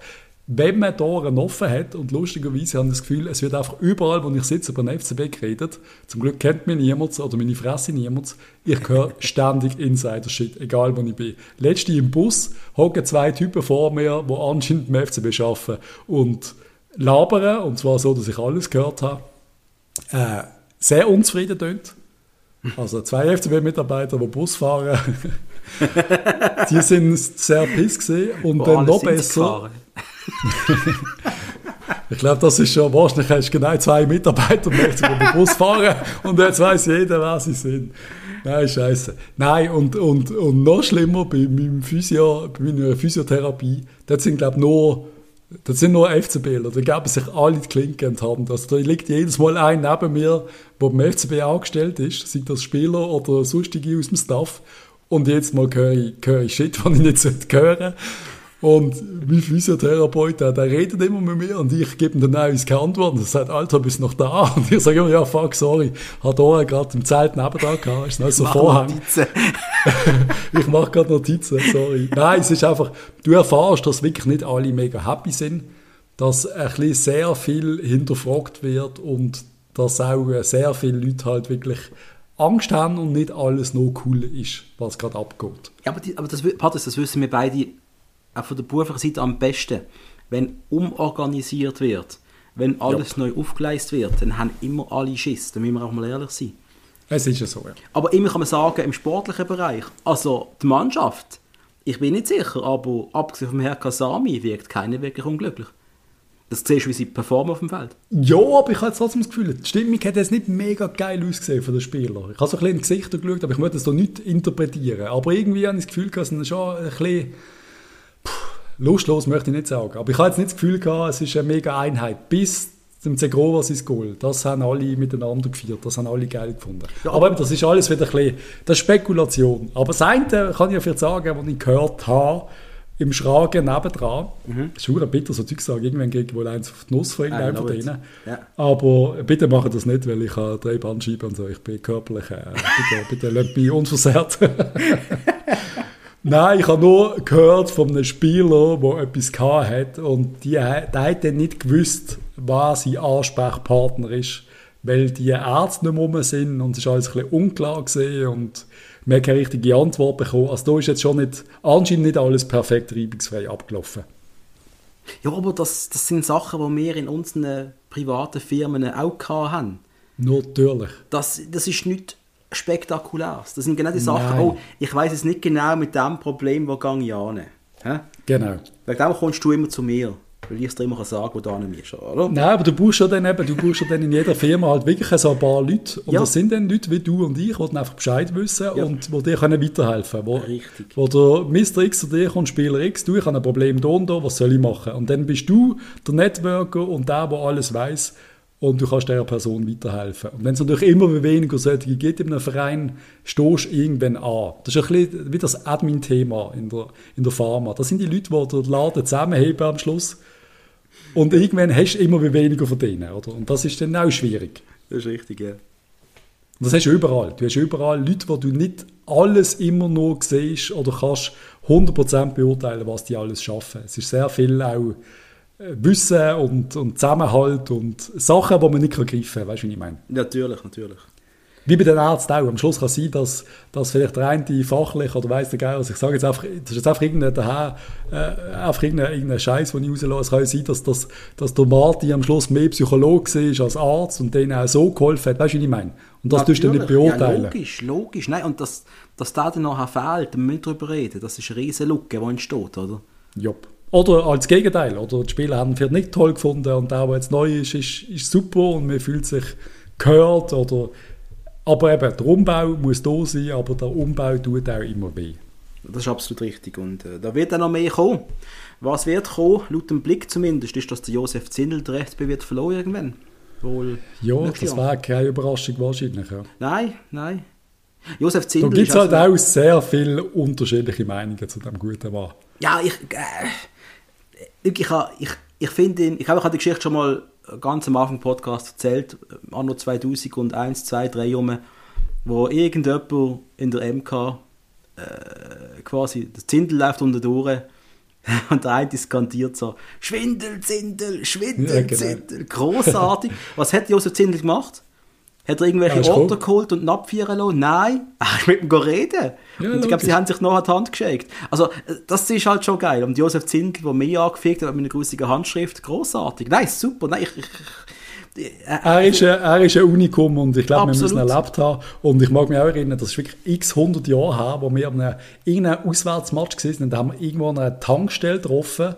Speaker 2: wenn man Tore offen hat, und lustigerweise habe ich das Gefühl, es wird einfach überall, wo ich sitze, über den FCB geredet. Zum Glück kennt mich niemand oder meine Fresse niemand. Ich höre [LAUGHS] ständig Insider-Shit, egal wo ich bin. Letzte im Bus hocken zwei Typen vor mir, die anscheinend im FCB arbeiten und labern, und zwar so, dass ich alles gehört habe. Äh, sehr unzufrieden tönt. Also zwei FCB-Mitarbeiter, die Bus fahren, [LAUGHS] die sind sehr piss gesehen und dann noch besser. [LAUGHS] ich glaube, das ist schon, wahrscheinlich hast genau zwei Mitarbeiter mehr zu den Bus fahren [LAUGHS] und jetzt weiß jeder, wer sie sind. Nein, scheiße. Nein, und, und, und noch schlimmer, bei, meinem Physio, bei meiner Physiotherapie, dort sind, glaube nur, das sind nur FCBler, da geben sich alle die Klinken und haben das. Da liegt jedes Mal ein neben mir, der beim FCB angestellt ist, sei das Spieler oder sonstige aus dem Staff. Und jetzt mal höre ich, höre ich Shit, was ich nicht [LAUGHS] hören sollte. Und mein Physiotherapeut, der, der redet immer mit mir und ich gebe ihm dann auch keine Antwort. Und er sagt, Alter, bist du noch da? [LAUGHS] Und ich sage immer, ja, fuck, sorry. Hat hier gerade im Zelt nebenan gehabt. Ist noch so Vorhang. [LAUGHS] ich mache gerade Notizen, sorry. Nein, es ist einfach, du erfährst, dass wirklich nicht alle mega happy sind. Dass ein bisschen sehr viel hinterfragt wird und dass auch sehr viele Leute halt wirklich Angst haben und nicht alles nur cool ist, was gerade abgeht.
Speaker 1: Ja, aber, die, aber das, Patrick, das wissen wir beide auch von der beruflichen Seite am besten, wenn umorganisiert wird, wenn alles ja. neu aufgeleistet wird, dann haben immer alle Schiss, da müssen wir auch mal ehrlich sein.
Speaker 2: Es ist ja so, ja.
Speaker 1: Aber immer kann man sagen, im sportlichen Bereich, also die Mannschaft, ich bin nicht sicher, aber abgesehen vom Herrn Kasami wirkt keiner wirklich unglücklich. Das siehst du, wie sie performen auf dem Feld.
Speaker 2: Ja, aber ich habe trotzdem das Gefühl, die Stimmung hat jetzt nicht mega geil ausgesehen von den Spielern. Ich habe so ein bisschen in die Gesichter geschaut, aber ich möchte das so nicht interpretieren. Aber irgendwie habe ich das Gefühl, dass es schon ein bisschen lustlos möchte ich nicht sagen. Aber ich habe jetzt nicht das Gefühl gehabt, es ist eine mega Einheit. Bis zum Zegrova sein Goal. Das haben alle miteinander geführt. Das haben alle geil gefunden. Ja, aber, das ist alles wieder ein bisschen, das ist Spekulation. Aber das eine kann ich ja vielleicht sagen, was ich gehört habe, im Schragen nebendran. Mhm. Das ist bitter, so Zeug sagen. Irgendwann geht wohl eins auf die Nuss von irgendeinem von denen. Ja. Aber bitte macht das nicht, weil ich habe drei Bandscheiben und so. Ich bin körperlich, äh, bitte, bitte lasst mich unversehrt. [LAUGHS] [LAUGHS] Nein, ich habe nur gehört von einem Spieler, der etwas hat und die, der hat dann nicht gewusst, was sein Ansprechpartner ist, weil die Ärzte nicht mehr rum sind und es war alles ein bisschen unklar gewesen und wir haben keine richtige Antwort bekommen. Also da ist jetzt schon nicht, anscheinend nicht alles perfekt reibungsfrei abgelaufen.
Speaker 1: Ja, aber das, das sind Sachen, die wir in unseren privaten Firmen auch haben.
Speaker 2: Natürlich.
Speaker 1: Das, das ist nicht Spektakuläres. Das sind genau die Sachen, oh, ich weiß es nicht genau mit dem Problem, wo gehe ich an.
Speaker 2: Genau.
Speaker 1: Wegen dem kommst du immer zu mir. Weil ich es dir immer sagen wo du an bist, oder?
Speaker 2: Nein, aber du brauchst ja dann eben, du brauchst ja dann in jeder Firma halt wirklich so ein paar Leute. Und ja. das sind dann Leute wie du und ich, die dann einfach Bescheid wissen ja. und die dir können weiterhelfen können. Richtig. Wo der Mr. X zu dir kommt, Spieler X, du, ich habe ein Problem da und da, was soll ich machen? Und dann bist du der Networker und der, der alles weiß und du kannst dieser Person weiterhelfen. Und wenn es natürlich immer weniger solche gibt in einem Verein, stehst du irgendwann an. Das ist ein bisschen wie das Admin-Thema in der, in der Pharma. Das sind die Leute, die den Laden zusammenheben am Schluss Und irgendwann hast du immer weniger von denen, oder? Und das ist dann auch schwierig.
Speaker 1: Das ist richtig, ja.
Speaker 2: Und das hast du überall. Du hast überall Leute, wo du nicht alles immer nur siehst oder kannst 100% beurteilen, was die alles schaffen. Es ist sehr viel auch Wissen und, und Zusammenhalt und Sachen, die man nicht greifen kann. Weißt du, wie ich meine?
Speaker 1: Natürlich, natürlich.
Speaker 2: Wie bei den Ärzten auch. Am Schluss kann es sein, dass, dass vielleicht der eine fachlich oder weiss der Geil, also ich sage jetzt einfach, das ist jetzt einfach irgendein, daher, äh, einfach irgendein, irgendein Scheiß, den ich rauslasse. Es kann sein, dass, dass, dass der Martin am Schluss mehr Psychologe ist als Arzt und denen auch so geholfen hat. Weißt du, wie ich meine? Und das tust du nicht beurteilen.
Speaker 1: Ja, logisch, logisch. Nein, und dass, dass der dann nachher fehlt, da müssen wir darüber reden. Das ist eine riesige Lücke, die entsteht, oder?
Speaker 2: Jopp. Oder als Gegenteil, oder die Spieler haben vielleicht nicht toll gefunden und der jetzt neu ist, ist, ist super und man fühlt sich gehört oder aber eben, der Umbau muss da sein, aber der Umbau tut auch immer weh.
Speaker 1: Das ist absolut richtig und äh, da wird dann noch mehr kommen. Was wird kommen, laut dem Blick zumindest, ist, dass der Josef Zindel der FCB wird verloren irgendwann.
Speaker 2: Wohl ja, das wäre keine Überraschung wahrscheinlich. Ja.
Speaker 1: Nein, nein. Josef Zindel
Speaker 2: Da gibt es halt auch sehr viele unterschiedliche Meinungen zu dem guten Mann.
Speaker 1: Ja, ich... Äh, ich, ich, ich finde ihn... Ich habe die Geschichte schon mal ganz am Anfang Podcast erzählt, anno 2001, 2, 3 rum, wo irgendjemand in der MK äh, quasi das Zindel läuft unter durch [LAUGHS] und der eine skandiert so Schwindel, Zindel, Schwindel, ja, genau. Zindel. Großartig. Was hat Josef Zindel gemacht? Hat er irgendwelche ja, Orte geholt und abfeiern lassen? Nein, er [LAUGHS] ist mit ihm reden. Ja, und ich glaube, sie haben sich noch an die Hand geschickt. Also, das ist halt schon geil. Und Josef Zindel, der mich angefickt hat mit einer grusigen Handschrift, großartig. Nein, super. Nein, ich, ich,
Speaker 2: äh, er, ist ein, er ist ein Unikum und ich glaube, wir müssen erlebt haben. Und ich mag mich auch erinnern, das ist wirklich x 100 Jahre her, wo wir an einem, irgendeinem Auswärtsmatch gesehen sind, da haben wir irgendwo an einer Tankstelle getroffen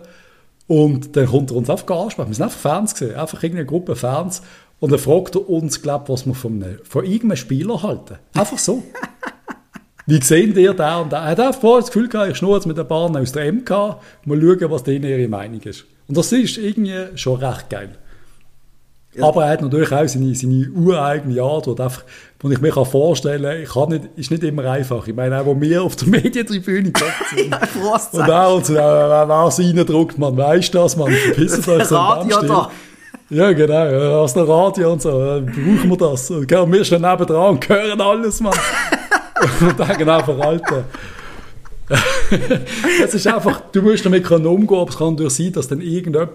Speaker 2: und dann kommt er uns einfach ansprechen. Wir sind einfach Fans gesehen, einfach irgendeine Gruppe Fans und er fragt uns, glaub, was wir von, einem, von irgendeinem Spieler halten. Einfach so. [LAUGHS] Wie sehen ihr da und da? Er hat einfach das Gefühl gehabt, ich schnurre jetzt mit den Bahn aus der MK, mal schauen, was denen ihre Meinung ist. Und das ist irgendwie schon recht geil. Ja. Aber er hat natürlich auch seine, seine ureigene Art, wo, einfach, wo ich mir vorstellen kann, ich kann nicht, ist nicht immer einfach. Ich meine, auch wo wir auf der Medientribüne [LAUGHS] sind. ja, und auch, und, äh, es reindruckt, man weiß das, man [LAUGHS] verpisst euch so
Speaker 1: Radio da.
Speaker 2: Ja, genau. Aus der Radio und so. Brauchen wir das. Und wir stehen neben dran und [LAUGHS] hören alles, Mann. und denken einfach, Alter. es ist einfach, du musst damit umgehen, aber es kann durch sein, dass dann irgendjemand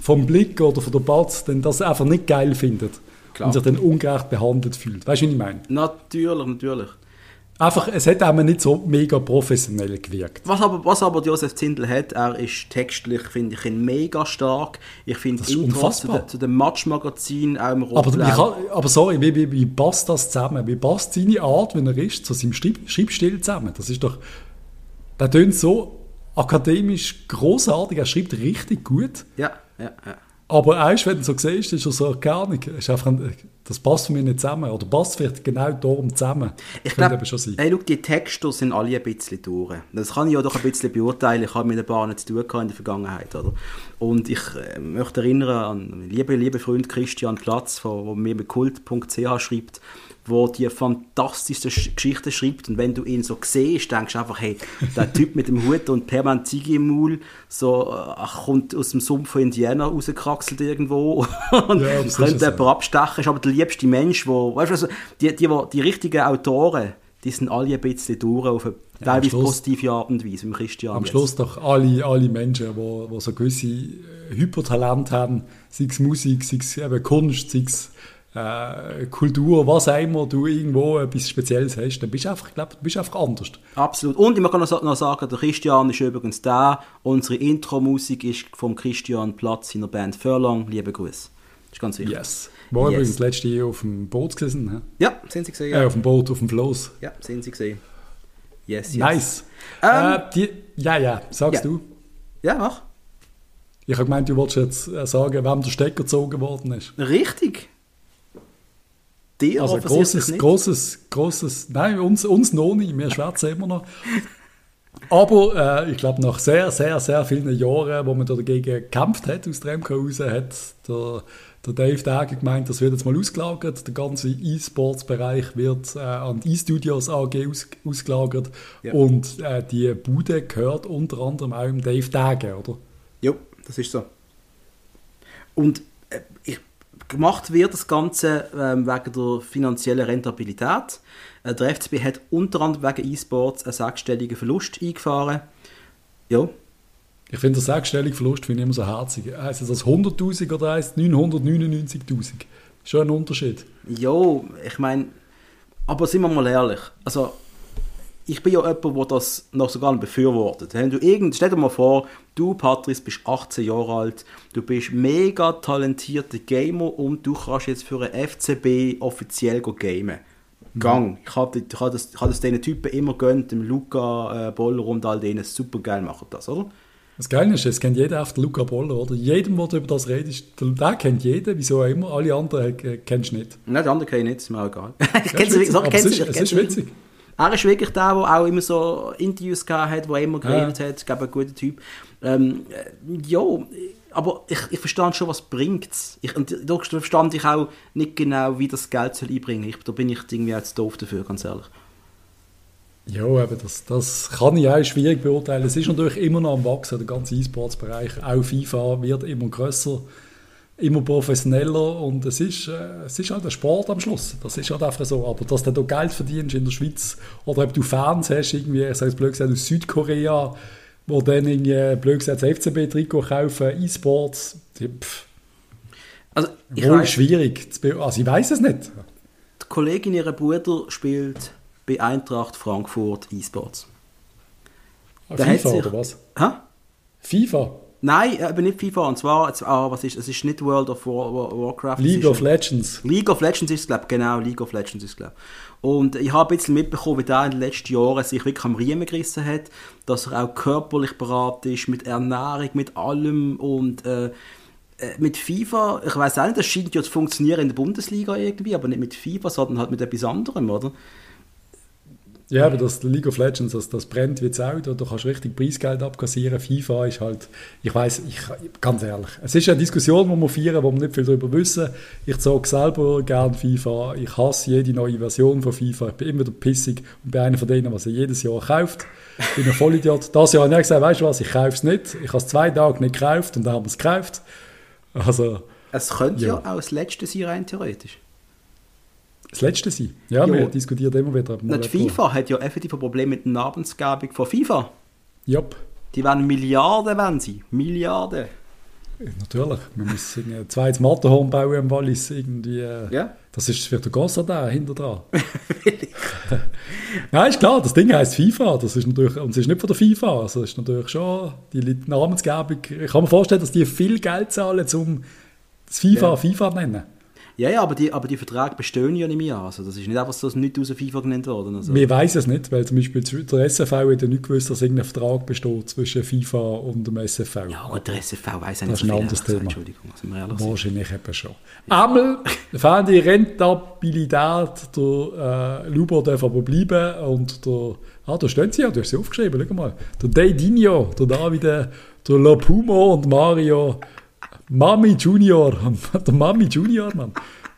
Speaker 2: vom Blick oder von der Batz dann das einfach nicht geil findet. Klar. Und sich dann ungerecht behandelt fühlt. Weißt du, was ich meine?
Speaker 1: Natürlich, natürlich.
Speaker 2: Einfach, es hat auch nicht so mega professionell gewirkt.
Speaker 1: Was aber, was aber Josef Zindel hat, er ist textlich, finde ich, ihn mega stark. Ich finde
Speaker 2: Intros
Speaker 1: zu, de, zu dem Match-Magazin auch im
Speaker 2: aber, kann, aber sorry, wie, wie, wie passt das zusammen? Wie passt seine Art, wenn er ist, zu seinem Schreibstil zusammen? Das ist doch, der tönt so akademisch großartig, er schreibt richtig gut.
Speaker 1: Ja, ja, ja.
Speaker 2: Aber erst, wenn du so siehst, ist er so gar Ahnung, ist einfach ein, das passt für mich nicht zusammen. Oder passt vielleicht genau darum zusammen.
Speaker 1: Ich glaube, schon sein. Hey, schau, die Texte sind alle ein bisschen durch. Das kann ich ja doch ein bisschen beurteilen. Ich habe mit der Bahn zu tun in der Vergangenheit. Oder? Und ich äh, möchte erinnern an meinen lieben, Freund Christian Platz, der mir bei kult.ch schreibt, wo die fantastische Geschichten schreibt und wenn du ihn so siehst, denkst du einfach, hey, der Typ mit dem Hut und permanent Ziege im Maul, so, ach, kommt aus dem Sumpf von Indiana rausgekraxelt irgendwo [LAUGHS] und ja, könnte jemand abstechen, ist aber der liebste Mensch, wo, weißt du, also, die, die, die, die richtigen Autoren, die sind alle ein bisschen durch auf eine ja, teilweise Schluss, positive Art und Weise,
Speaker 2: im Christian. Am jetzt. Schluss doch alle, alle Menschen, die, die so gewisse äh, Hypertalent haben, sei es Musik, sei es eben Kunst, sei es äh, Kultur, was auch immer du irgendwo etwas Spezielles hast, dann bist du einfach, glaub, bist einfach anders.
Speaker 1: Absolut. Und ich kann noch sagen, der Christian ist übrigens da. Unsere Intro-Musik ist vom Christian Platz in der Band Furlong. Liebe Grüße. Das ist ganz wichtig.
Speaker 2: Yes. War yes. übrigens letzte Jahr auf dem Boot gewesen.
Speaker 1: He? Ja, sind sie gesehen. Ja.
Speaker 2: Äh, auf dem Boot, auf dem Floß.
Speaker 1: Ja, sind sie gesehen. Yes, yes.
Speaker 2: Nice. Ähm, äh, die, ja, ja, sagst
Speaker 1: ja.
Speaker 2: du.
Speaker 1: Ja, mach.
Speaker 2: Ich habe gemeint, du wolltest jetzt äh, sagen, wem der Stecker gezogen worden ist.
Speaker 1: Richtig dir
Speaker 2: also großes, nicht. großes, großes, nein, uns, uns noch nicht, wir schwärzen immer noch. Aber äh, ich glaube, nach sehr, sehr, sehr vielen Jahren, wo man da dagegen gekämpft hat, aus der MK raus, hat der, der Dave Dage gemeint, das wird jetzt mal ausgelagert. Der ganze E-Sports-Bereich wird äh, an die E-Studios AG aus, ausgelagert. Ja. Und äh, die Bude gehört unter anderem auch dem Dave Dage, oder?
Speaker 1: Ja, das ist so. Und gemacht wird das Ganze ähm, wegen der finanziellen Rentabilität. Äh, der FCB hat unter anderem wegen E-Sports einen sechsstelligen Verlust eingefahren. Ja.
Speaker 2: Ich finde, der sechsstellige Verlust finde ich immer so herzig. Heißt das 100'000 oder heißt 999'000? Schon ein Unterschied.
Speaker 1: Ja, ich meine, aber sind wir mal ehrlich, also ich bin ja jemand, der das noch sogar befürwortet. Wenn du irgend, stell dir mal vor, du, Patrice, bist 18 Jahre alt, du bist mega talentierter Gamer und du kannst jetzt für ein FCB offiziell gamen. Mhm. Gang. Ich habe ich hab das, hab das diesen Typen immer gönnt, dem Luca äh, Boller und all denen, super geil machen das, oder?
Speaker 2: Das Geile ist, es kennt jeder auf den Luca Boller, oder? Jedem, der über das redet, der kennt jeder, wieso auch immer. Alle anderen äh, kennst du nicht.
Speaker 1: Nein, die anderen kenne ich nicht, ist mir auch egal.
Speaker 2: ich kenne sie,
Speaker 1: wirklich,
Speaker 2: es ist, es ist witzig.
Speaker 1: Er ist wirklich der, der auch immer so Interviews gehabt hat, der immer geredet ja. hat. Ich glaube, ein guter Typ. Ähm, äh, ja, aber ich, ich verstand schon, was bringt es. Da verstand ich auch nicht genau, wie das Geld soll einbringen soll. Da bin ich irgendwie auch zu doof dafür, ganz ehrlich.
Speaker 2: Ja, aber das, das kann ich auch schwierig beurteilen. Es ist natürlich immer noch am Wachsen, der ganze E-Sports-Bereich. Auch FIFA wird immer grösser, immer professioneller und es ist, äh, es ist halt ein Sport am Schluss. Das ist halt einfach so. Aber dass du da Geld verdienst in der Schweiz oder ob du Fans hast, irgendwie, ich sage es blöd gesagt, aus Südkorea, wo dann irgendwie, blöd gesagt, das FCB-Trikot kaufen, E-Sports, pff. Also, ich Wohl weiß, schwierig. Also ich weiß es nicht.
Speaker 1: Die Kollegin ihrer Bruder spielt bei Eintracht Frankfurt E-Sports.
Speaker 2: Ah, FIFA sich, oder was?
Speaker 1: Hä?
Speaker 2: FIFA?
Speaker 1: Nein, aber nicht FIFA. Und zwar, ah, was ist, es ist nicht World of War, War, Warcraft.
Speaker 2: League of Legends.
Speaker 1: League of Legends ist es, glaube ich. Genau, League of Legends ist es, glaube Und ich habe ein bisschen mitbekommen, wie der in den letzten Jahren sich wirklich am Riemen gerissen hat, dass er auch körperlich bereit ist, mit Ernährung, mit allem und äh, äh mit FIFA, ich weiß auch nicht, das scheint ja zu funktionieren in der Bundesliga irgendwie, aber nicht mit FIFA, sondern halt mit etwas anderem, oder?
Speaker 2: Ja, aber das League of Legends, das, das brennt wie Sau, da kannst du richtig Preisgeld abkassieren. FIFA ist halt, ich weiß, ich, ganz ehrlich, es ist eine Diskussion, die wir führen, wo wir nicht viel darüber wissen. Ich sage selber gerne FIFA, ich hasse jede neue Version von FIFA, ich bin immer der pissig und bin einer von denen, was er jedes Jahr kauft. Ich bin ein Vollidiot. Das Jahr habe ich gesagt, weißt du was, ich kaufe es nicht. Ich habe es zwei Tage nicht gekauft und dann haben wir es gekauft. Also,
Speaker 1: es könnte ja. ja auch das letzte sein, rein theoretisch
Speaker 2: das letzte sein. Ja, jo. wir diskutieren immer wieder.
Speaker 1: Na, die FIFA hat ja effektiv ein Problem mit der Namensgebung von FIFA.
Speaker 2: Jupp.
Speaker 1: Die werden Milliarden, wenn sie. Milliarden.
Speaker 2: Natürlich. Man muss ein zweites Matterhorn bauen im Wallis. Irgendwie, äh,
Speaker 1: ja.
Speaker 2: Das ist für den Gossadin hinter dran. [LAUGHS] [LAUGHS] Nein, ist klar, das Ding heisst FIFA. Das ist natürlich, und es ist nicht von der FIFA. Also ist natürlich schon die Namensgebung. Ich kann mir vorstellen, dass die viel Geld zahlen, um das FIFA ja. FIFA zu nennen.
Speaker 1: Ja, ja, aber die, aber die Verträge bestehen ja nicht mehr. Also das ist nicht einfach so, dass nicht aus der FIFA genannt worden. Also.
Speaker 2: Wir wissen es nicht, weil zum Beispiel der SFV hat ja nicht gewusst, dass irgendein Vertrag besteht zwischen FIFA und dem SFV.
Speaker 1: Ja, und der SFV weiß ja
Speaker 2: nicht
Speaker 1: so.
Speaker 2: Das ist ein anderes Thema.
Speaker 1: Entschuldigung, sind wir
Speaker 2: ehrlich Wahrscheinlich eben schon. Einmal fand die Rentabilität, der äh, Lubo darf aber bleiben und der, ah, da stehen sie ja, du hast sie aufgeschrieben, schau mal. Der Deidinho, der David, der Lapumo und Mario Mami Junior, [LAUGHS] der Mami Junior, Mann.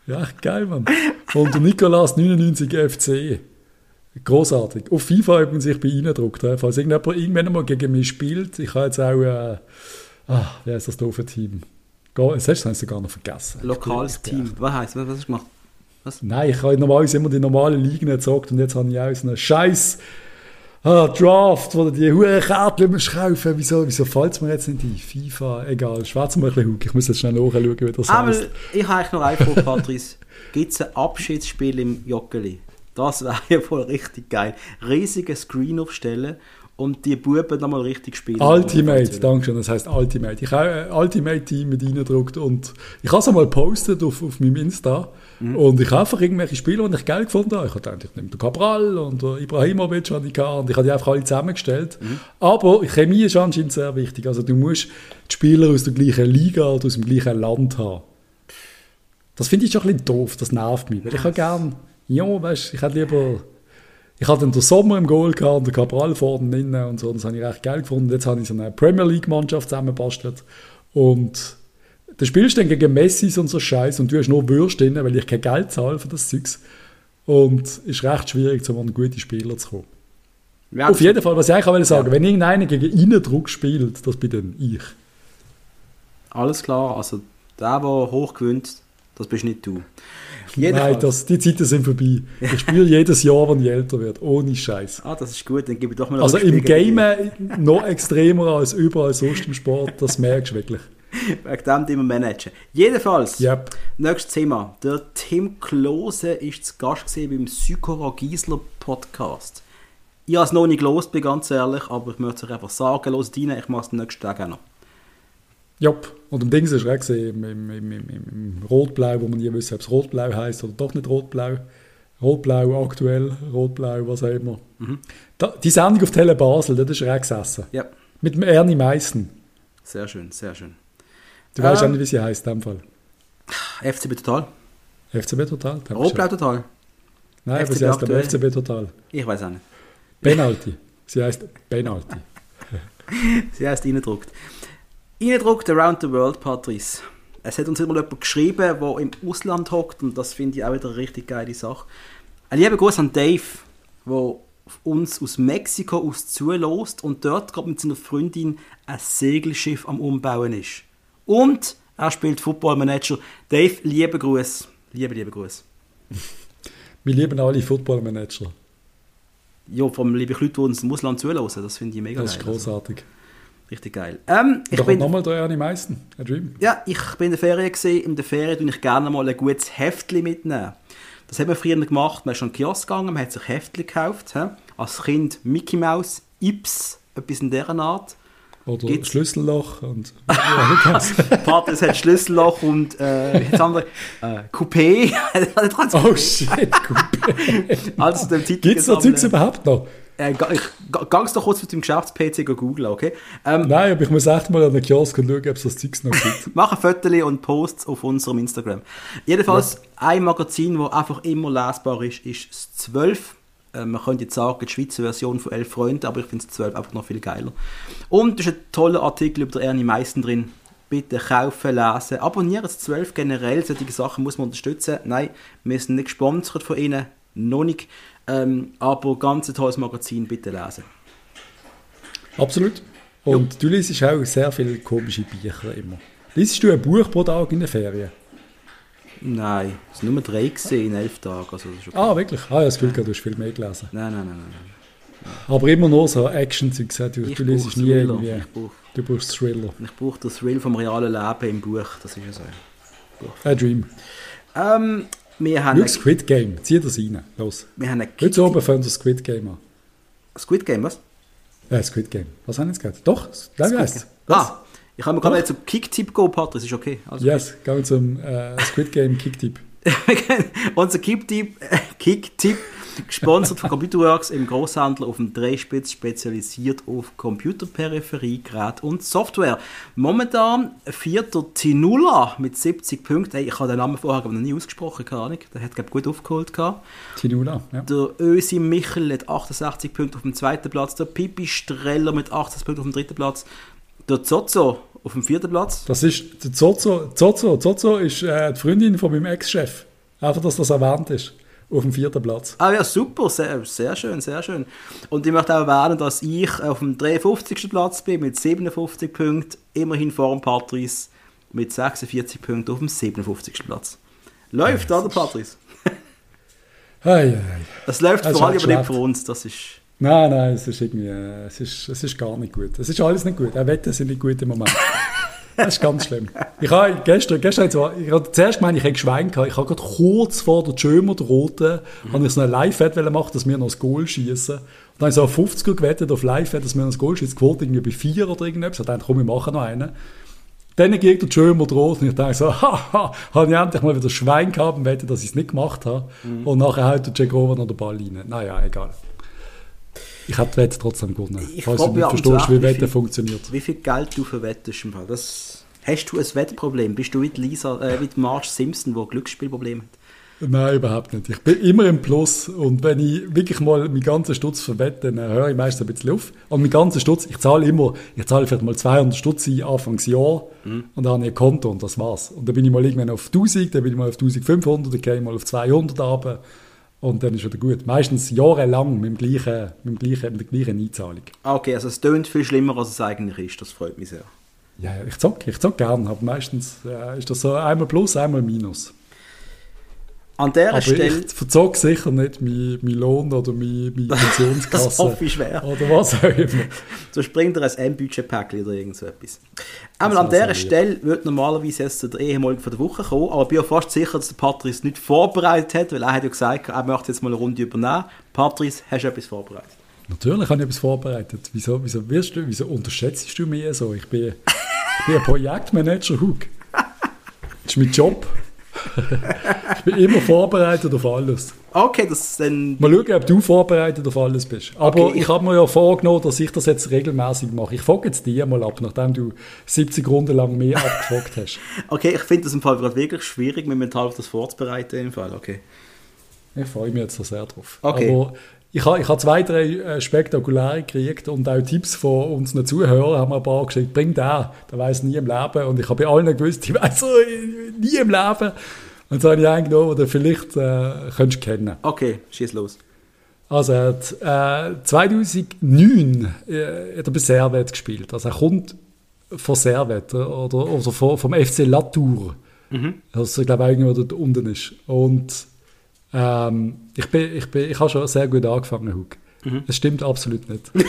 Speaker 2: Ja, geil, Mann. Und der Nikolas 99 FC. Großartig. Auf FIFA übrigens sich bei Ihnen gedruckt. Falls irgendjemand irgendwann mal gegen mich spielt, ich habe jetzt auch, äh, ah, wie heißt das doofe Team? Das hast du gar noch vergessen.
Speaker 1: Lokales Team. Was heißt was? Was hast du gemacht?
Speaker 2: Was? Nein, ich habe normalerweise immer die normalen Ligen gezockt und jetzt habe ich auch so einen Scheiß ah, Draft, wo du die hohen Kärtchen musst kaufen Wieso, wieso fällt es mir jetzt nicht ein? FIFA, egal. Schwarz mal ein bisschen Ich muss jetzt schnell nachschauen, wie das
Speaker 1: Aber heißt. ich habe eigentlich noch eine Frage, Patrice. [LAUGHS] Gibt es ein Abschiedsspiel im Joggeli? Das wäre ja voll richtig geil. Riesige Screen aufstellen und die Buben nochmal richtig spielen.
Speaker 2: Ultimate, danke schön, das heisst Ultimate. Ich habe ein Ultimate-Team mit reingedruckt und ich habe es einmal gepostet auf, auf meinem Insta mhm. und ich habe einfach irgendwelche Spiele, die ich geil gefunden habe. Ich habe gedacht, ich nehme den Cabral und den Ibrahimovic und ich habe die einfach alle zusammengestellt. Mhm. Aber Chemie ist anscheinend sehr wichtig. Also du musst die Spieler aus der gleichen Liga oder aus dem gleichen Land haben. Das finde ich schon ein bisschen doof, das nervt mich. Weil ich habe gerne, ja, weißt, ich hätte lieber ich hatte den Sommer im Goal gehabt und den Cabral vorne drin und so, das habe ich recht geil gefunden. Jetzt habe ich so eine Premier League Mannschaft zusammengebastelt und da spielst du dann gegen Messi und so Scheiß und du hast nur Würste drin, weil ich kein Geld zahle für das Zeugs. Und es ist recht schwierig, um an gute Spieler zu kommen. Ja, Auf jeden Fall, was ich eigentlich auch sagen ja. wenn irgendeiner gegen Innendruck spielt, das bin dann ich.
Speaker 1: Alles klar, also Der, der hoch gewinnt, das bist nicht du.
Speaker 2: Jedenfalls. Nein, das, die Zeiten sind vorbei. Ich spiele jedes Jahr, wenn ich älter werde, ohne Scheiß.
Speaker 1: Ah, das ist gut, dann gebe ich doch mal
Speaker 2: Also im Game noch extremer als überall sonst im Sport, das merkst du wirklich.
Speaker 1: Wegen dem wir managen. Jedenfalls,
Speaker 2: yep.
Speaker 1: nächstes Thema. Der Tim Klose ist zu Gast beim Sykora Giesler Podcast. Ich habe es noch nicht gelost, bin ganz ehrlich, aber ich möchte es euch einfach sagen, los rein, ich mache es den nächsten Tag auch noch.
Speaker 2: Ja, und im Ding ist es auch gesehen, im, im, im, im Rot-Blau, wo man nie wissen, ob es Rot-Blau heisst oder doch nicht Rot-Blau. Rot-Blau aktuell, Rot-Blau, was auch immer. Mhm. Da, die Sendung auf Tele Basel, das ist er gesessen.
Speaker 1: Ja.
Speaker 2: Mit dem Ernie Meissen.
Speaker 1: Sehr schön, sehr schön.
Speaker 2: Du ähm, weißt auch nicht, wie sie heißt in dem Fall.
Speaker 1: FCB Total.
Speaker 2: FCB Total?
Speaker 1: Rot-Blau Total.
Speaker 2: Nein, FCB aber sie heißt aber FCB Total.
Speaker 1: Ich weiß auch nicht.
Speaker 2: Penalty. Sie heißt Penalty. [LAUGHS]
Speaker 1: sie heißt Innendruckt. Innendruckt Around the World, Patrice. Es hat uns immer jemand geschrieben, der im Ausland hockt und das finde ich auch wieder eine richtig geile Sache. Ein lieber Gruß an Dave, der uns aus Mexiko aus zulässt und dort gerade mit seiner Freundin ein Segelschiff am Umbauen ist. Und er spielt Football Manager. Dave, liebe Gruß. Liebe, liebe Gruß. [LAUGHS]
Speaker 2: Wir lieben alle Football Manager.
Speaker 1: Ja, vom liebe Leute, die uns im Ausland zulassen. Das finde ich mega
Speaker 2: das geil. Das ist großartig. Also,
Speaker 1: richtig geil. Ähm,
Speaker 2: ich bin nochmal Meissen, ein Dream.
Speaker 1: Ja, ich bin in der Ferien gesehen. In der Ferien tue ich gerne mal ein gutes Heftchen mitnehmen. Das haben wir früher gemacht. Man ist schon in den Kiosk gegangen, man hat sich Heftchen gekauft. He? Als Kind Mickey Mouse, Ips, etwas in dieser Art.
Speaker 2: Oder Gibt's? Schlüsselloch und [LAUGHS]
Speaker 1: Partners hat Schlüsselloch und äh, jetzt haben wir äh, Coupé. [LAUGHS]
Speaker 2: oh shit, Coupé.
Speaker 1: also dem
Speaker 2: Titel Gibt es da Zeugs überhaupt noch?
Speaker 1: Äh, ich ganz doch kurz mit dem Geschäfts-PC googeln, okay?
Speaker 2: Ähm, Nein, aber ich muss echt mal an den Kiosk und schauen, ob es das Zeugs noch gibt. [LAUGHS]
Speaker 1: Mach ein Foto und Posts auf unserem Instagram. Jedenfalls, ja. ein Magazin, das einfach immer lesbar ist, ist das 12 äh, man könnte jetzt sagen, die Schweizer Version von «Elf Freunde», aber ich finde es 12 einfach noch viel geiler. Und es ist ein toller Artikel über Ernie Meissen drin. Bitte kaufen, lesen, abonnieren das 12 generell. Solche Sachen muss man unterstützen. Nein, wir sind nicht gesponsert von Ihnen, noch nicht. Ähm, aber ganz ein tolles Magazin, bitte lesen.
Speaker 2: Absolut. Und ja. du liest auch sehr viele komische Bücher immer. Liest du ein Buch pro Tag in den Ferien?
Speaker 1: Nein, es waren nur drei in elf Tagen. Also
Speaker 2: okay. Ah, wirklich? Ah, ja, das Gefühl, du hast viel mehr gelesen.
Speaker 1: Nein, nein, nein. nein.
Speaker 2: Aber immer nur so Action-Zeug. Du, du liest nie irgendwie. Brauch, du brauchst Thriller.
Speaker 1: Ich brauche den Thrill vom realen Leben im Buch. Das ist ja so.
Speaker 2: A Dream.
Speaker 1: Ähm, wir haben
Speaker 2: Schau Squid Game. Zieh das rein. Los.
Speaker 1: Wir haben
Speaker 2: Heute oben fangen wir Squid Game an.
Speaker 1: Squid Game, was?
Speaker 2: Ja, Squid Game. Was haben wir jetzt gesagt? Doch, das heißt
Speaker 1: Ah, ich kann gerade zum Kicktipp gehen, Patrick, das ist okay.
Speaker 2: Also yes, okay. gehen wir zum äh, Squid Game Kicktipp. [LAUGHS]
Speaker 1: Unser Kicktipp, äh, Kicktipp, gesponsert von Computerworks im Großhandel auf dem Drehspitz, spezialisiert auf Computerperipherie, Gerät und Software. Momentan vierter Tinula mit 70 Punkten. Hey, ich habe den Namen vorher noch nie ausgesprochen, keine Ahnung. Der hat glaube gut aufgeholt.
Speaker 2: Tinula, ja.
Speaker 1: Der Ösi Michel hat 68 Punkte auf dem zweiten Platz, der Pipi Streller mit 80 Punkten auf dem dritten Platz, der Zozo auf dem vierten Platz.
Speaker 2: Das ist der Zozo. Zozo, Zozo ist äh, die Freundin von meinem Ex-Chef. Einfach, dass das erwähnt ist. Auf dem vierten Platz.
Speaker 1: Ah ja, super, sehr, sehr schön, sehr schön. Und ich möchte auch erwähnen, dass ich auf dem 53. Platz bin mit 57 Punkten, immerhin vor dem Patrice mit 46 Punkten auf dem 57. Platz. Läuft, ja, oder Patrice?
Speaker 2: Hey, hey.
Speaker 1: Das läuft vor allem aber nicht für uns, das ist...
Speaker 2: Nein, nein, es ist irgendwie, es ist, es ist gar nicht gut. Es ist alles nicht gut. Auch Wetten sind nicht gut im Moment. Das ist ganz schlimm. Ich habe gestern, gestern zwar, ich habe zuerst gemeint, ich hätte Schwein gehabt. Ich habe gerade kurz vor der Schömer, der Roten, mhm. habe ich so ein Live-Wett machen, dass wir noch das Goal schießen. Und dann habe ich so auf 50er gewettet auf Live-Wett, dass wir noch das Goal schießen. Quote irgendwie bei 4 oder irgendetwas. Ich dachte, komm, wir machen noch einen. Dann geht der Schömer droht und ich denke so, [LAUGHS] haha, habe ich endlich mal wieder Schwein gehabt und wette, dass ich es nicht gemacht habe. Mhm. Und nachher haut der Jack Over noch den Ball rein. Naja, egal. Ich habe die Wette trotzdem gewonnen. Ich falls du nicht verstehst, wie Wette funktioniert.
Speaker 1: Wie viel Geld du verwettest im Fall? Das, hast du ein Wettproblem? Bist du wie Lisa, äh, wie Marge Simpson, der Glücksspielprobleme hat?
Speaker 2: Nein, überhaupt nicht. Ich bin immer im Plus und wenn ich wirklich mal meinen ganzen Stutz verwette, dann höre ich meistens ein bisschen auf. Und meinen ganzen Stutz, ich zahle immer, ich zahle vielleicht mal 200 Stutz ein Anfangsjahr mhm. und dann habe ich ein Konto und das war's. Und dann bin ich mal irgendwann auf 1000, dann bin ich mal auf 1500, dann gehe ich mal auf 200 runter und dann ist wieder gut. Meistens jahrelang mit, dem gleichen, mit, dem gleichen, mit der gleichen Einzahlung.
Speaker 1: Ah, okay, also es tönt viel schlimmer, als es eigentlich ist. Das freut mich sehr.
Speaker 2: Ja, ich zocke ich zock gerne, aber meistens äh, ist das so einmal plus, einmal minus.
Speaker 1: An
Speaker 2: aber
Speaker 1: Stelle...
Speaker 2: ich verzog sicher nicht meinen mein Lohn oder meine, meine [LAUGHS] Pensionskasse.
Speaker 1: das hoffe ich schwer.
Speaker 2: Oder was auch immer.
Speaker 1: so springt er ein M-Budget-Päckchen oder irgend so etwas. Einmal an dieser Stelle wird normalerweise jetzt der ehemalige von der Woche kommen, aber ich bin auch fast sicher, dass der Patrice nicht vorbereitet hat, weil er hat ja gesagt, er möchte jetzt mal eine Runde übernehmen. Patrice, hast du etwas vorbereitet?
Speaker 2: Natürlich habe ich etwas vorbereitet. Wieso, wieso, wirst du, wieso unterschätzt du mich so? Ich bin, ich bin ein Projektmanager, Hug. Das ist mein Job. Ich bin immer vorbereitet auf alles.
Speaker 1: Okay, das dann...
Speaker 2: Mal schauen, ob du vorbereitet auf alles bist. Aber okay. ich habe mir ja vorgenommen, dass ich das jetzt regelmäßig mache. Ich frage jetzt dir mal ab, nachdem du 70 Runden lang mehr abgefragt hast. [LAUGHS]
Speaker 1: Okay, ich finde das im Fall wirklich schwierig, mir mental auf das vorzubereiten. Im Fall. Okay.
Speaker 2: Ich freue mich jetzt sehr drauf.
Speaker 1: Okay.
Speaker 2: Aber ich habe, ich habe zwei, drei äh, spektakuläre gekriegt und auch Tipps von unseren Zuhörern haben wir ein paar geschickt. Bring den, der weiß nie im Leben. Und ich habe bei allen gewusst, ich [LAUGHS] weiß so, nie im Leben. Und so habe ich einen genommen, den vielleicht äh, könntest kennen.
Speaker 1: Okay, schieß los.
Speaker 2: Also hat äh, 2009 äh, hat er bei Servet gespielt. Also er kommt von Servet oder, oder vom FC Latour. Mhm. Also ich glaube irgendwo dort unten ist. Und ähm, ich, bin, ich, bin, ich habe schon sehr gut angefangen, Hug. Mhm. Das stimmt absolut nicht. [LAUGHS]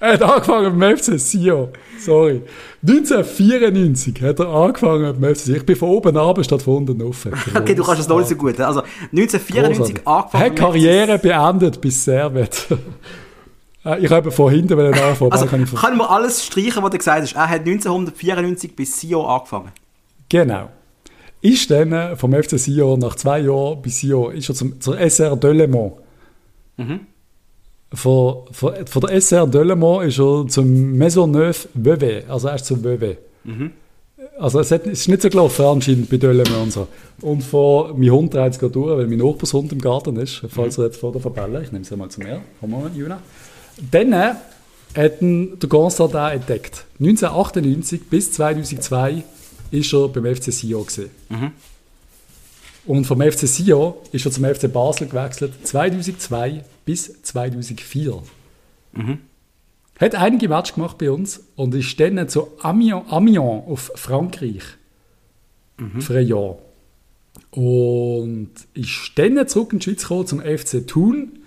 Speaker 2: er hat angefangen beim FC Sion. Sorry. 1994 hat er angefangen beim FC Sion. Ich bin von oben ab statt von unten offen. [LAUGHS]
Speaker 1: okay, du kannst das noch nicht so gut. Also 1994
Speaker 2: Großartig. angefangen. Er hat Karriere beendet bis Servet. [LAUGHS] Äh, ich habe von hinten anfangen.
Speaker 1: Also, kann, ich kann man alles streichen, was du gesagt hast. Er hat 1994 bis Sion angefangen.
Speaker 2: Genau ist dann vom FC Sion nach zwei Jahren bei Sion ist er zum, zur SR Delemont. Mhm. Von, von, von der SR Delemont ist er zum Maisonneuve Vevey, also erst zum Vevey. Mhm. Also es, hat, es, ist nicht so gelaufen anscheinend bei Delemont und so. Und von, mein Hund dreht es gerade durch, weil mein Nachbarshund im Garten ist, falls mhm. er jetzt vor der Verbelle, ich nehme es mal zu mir, komm mal, Juna. Dann äh, hat ihn der Gonstad entdeckt. 1998 bis 2002 ist er beim FC Sion gesehen. Mhm. Und vom FC Sion ist er zum FC Basel gewechselt, 2002 bis 2004. Mhm. Hat einige Matches gemacht bei uns und ist dann zu Amiens, Amiens auf Frankreich mhm. für ein Jahr. Und ist dann zurück in die Schweiz gekommen zum FC Thun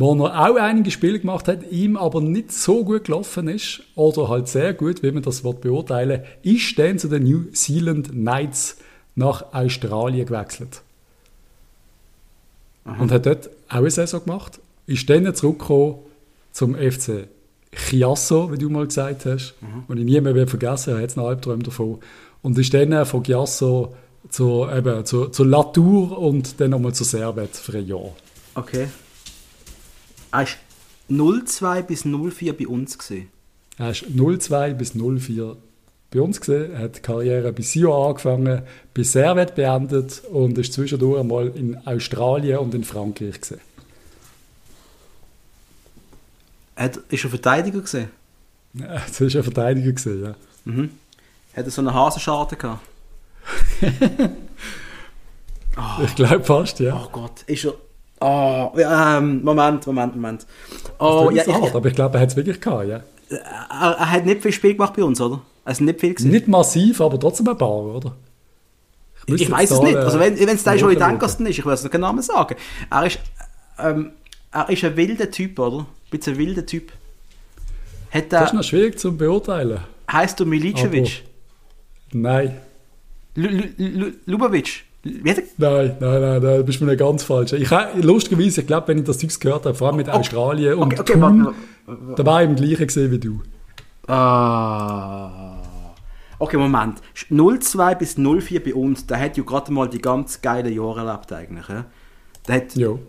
Speaker 2: wo er auch einige Spiele gemacht hat, ihm aber nicht so gut gelaufen ist, oder halt sehr gut, wie man das wird beurteilen ist dann zu den New Zealand Knights nach Australien gewechselt. Aha. Und hat dort auch eine Saison gemacht, ist dann zurückgekommen zum FC Chiasso, wie du mal gesagt hast, mhm. und ich nie mehr vergessen habe, jetzt einen Albtraum davon, und ist dann von Chiasso zur, eben, zur, zur Latour und dann nochmal zur Servet für ein Jahr.
Speaker 1: Okay. Er war 02 bis 04 bei uns. Gewesen.
Speaker 2: Er ist 02 bis 04 bei uns gesehen, hat die Karriere bei Sio angefangen, bei Servet beendet und ist zwischendurch einmal in Australien und in Frankreich gesehen.
Speaker 1: Hat, ist er Verteidiger gesehen?
Speaker 2: Ja, [LAUGHS] das ist ein Verteidiger gesehen, ja.
Speaker 1: Mhm. Hat er so eine Hasenscharte gehabt?
Speaker 2: oh. [LAUGHS] Ich glaube fast, ja.
Speaker 1: Oh Gott, ist er Oh, ähm, Moment, Moment, Moment.
Speaker 2: Oh, ja, hart, aber ich glaube, er hat es wirklich gehabt, ja.
Speaker 1: Er, er, hat nicht viel Spiel gemacht bei uns, oder? Also nicht viel
Speaker 2: gewesen. Nicht massiv, aber trotzdem ein paar, oder?
Speaker 1: Ich, ich weiß es nicht. Also wenn es der schon in Denkersten ist, ich weiß es genau sagen. Er ist, ähm, er ist ein wilder Typ, oder? Ein bisschen ein wilder Typ.
Speaker 2: Hat das ist noch schwierig zu beurteilen.
Speaker 1: Heißt du Milicevic?
Speaker 2: Nein. Nein, nein, nein, da bist du mir ganz falsch. Ich, lustigerweise, ich glaube, wenn ich das Zeugs gehört habe, vor allem mit Australien okay, und okay, Thun, da war ich im gleichen gesehen wie du.
Speaker 1: Ah. Okay, Moment. 02 bis 04 bei uns, der hat ja gerade mal die ganz geilen Jahre erlebt eigentlich. Ja? Hat, jo.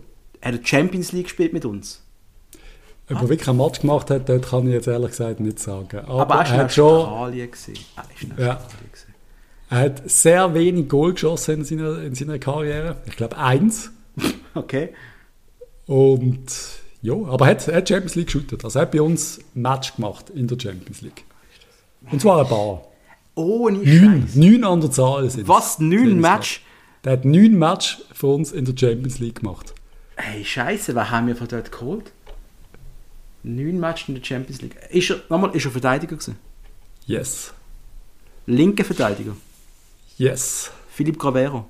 Speaker 1: hat Champions League gespielt mit uns.
Speaker 2: Ob er wirklich ein Match gemacht hat, das kann ich jetzt ehrlich gesagt nicht sagen.
Speaker 1: Aber, Aber er, er schon... Australien gesehen. Er ist in
Speaker 2: ja. Er hat sehr wenig Goal geschossen in seiner, in seiner Karriere. Ich glaube eins.
Speaker 1: Okay.
Speaker 2: Und ja, aber er hat, er hat Champions League geshootet. Also er hat bei uns ein Match gemacht in der Champions League. Und zwar ein paar.
Speaker 1: Oh, nicht
Speaker 2: neun, neun an der Zahl sind
Speaker 1: Was? Neun Match?
Speaker 2: Der hat neun Match für uns in der Champions League gemacht.
Speaker 1: Hey, Scheiße, was haben wir von dort geholt? Neun Matches in der Champions League. Ist er, nochmal, ist er Verteidiger gewesen?
Speaker 2: Yes.
Speaker 1: Linker Verteidiger?
Speaker 2: Yes.
Speaker 1: Philipp Gravero?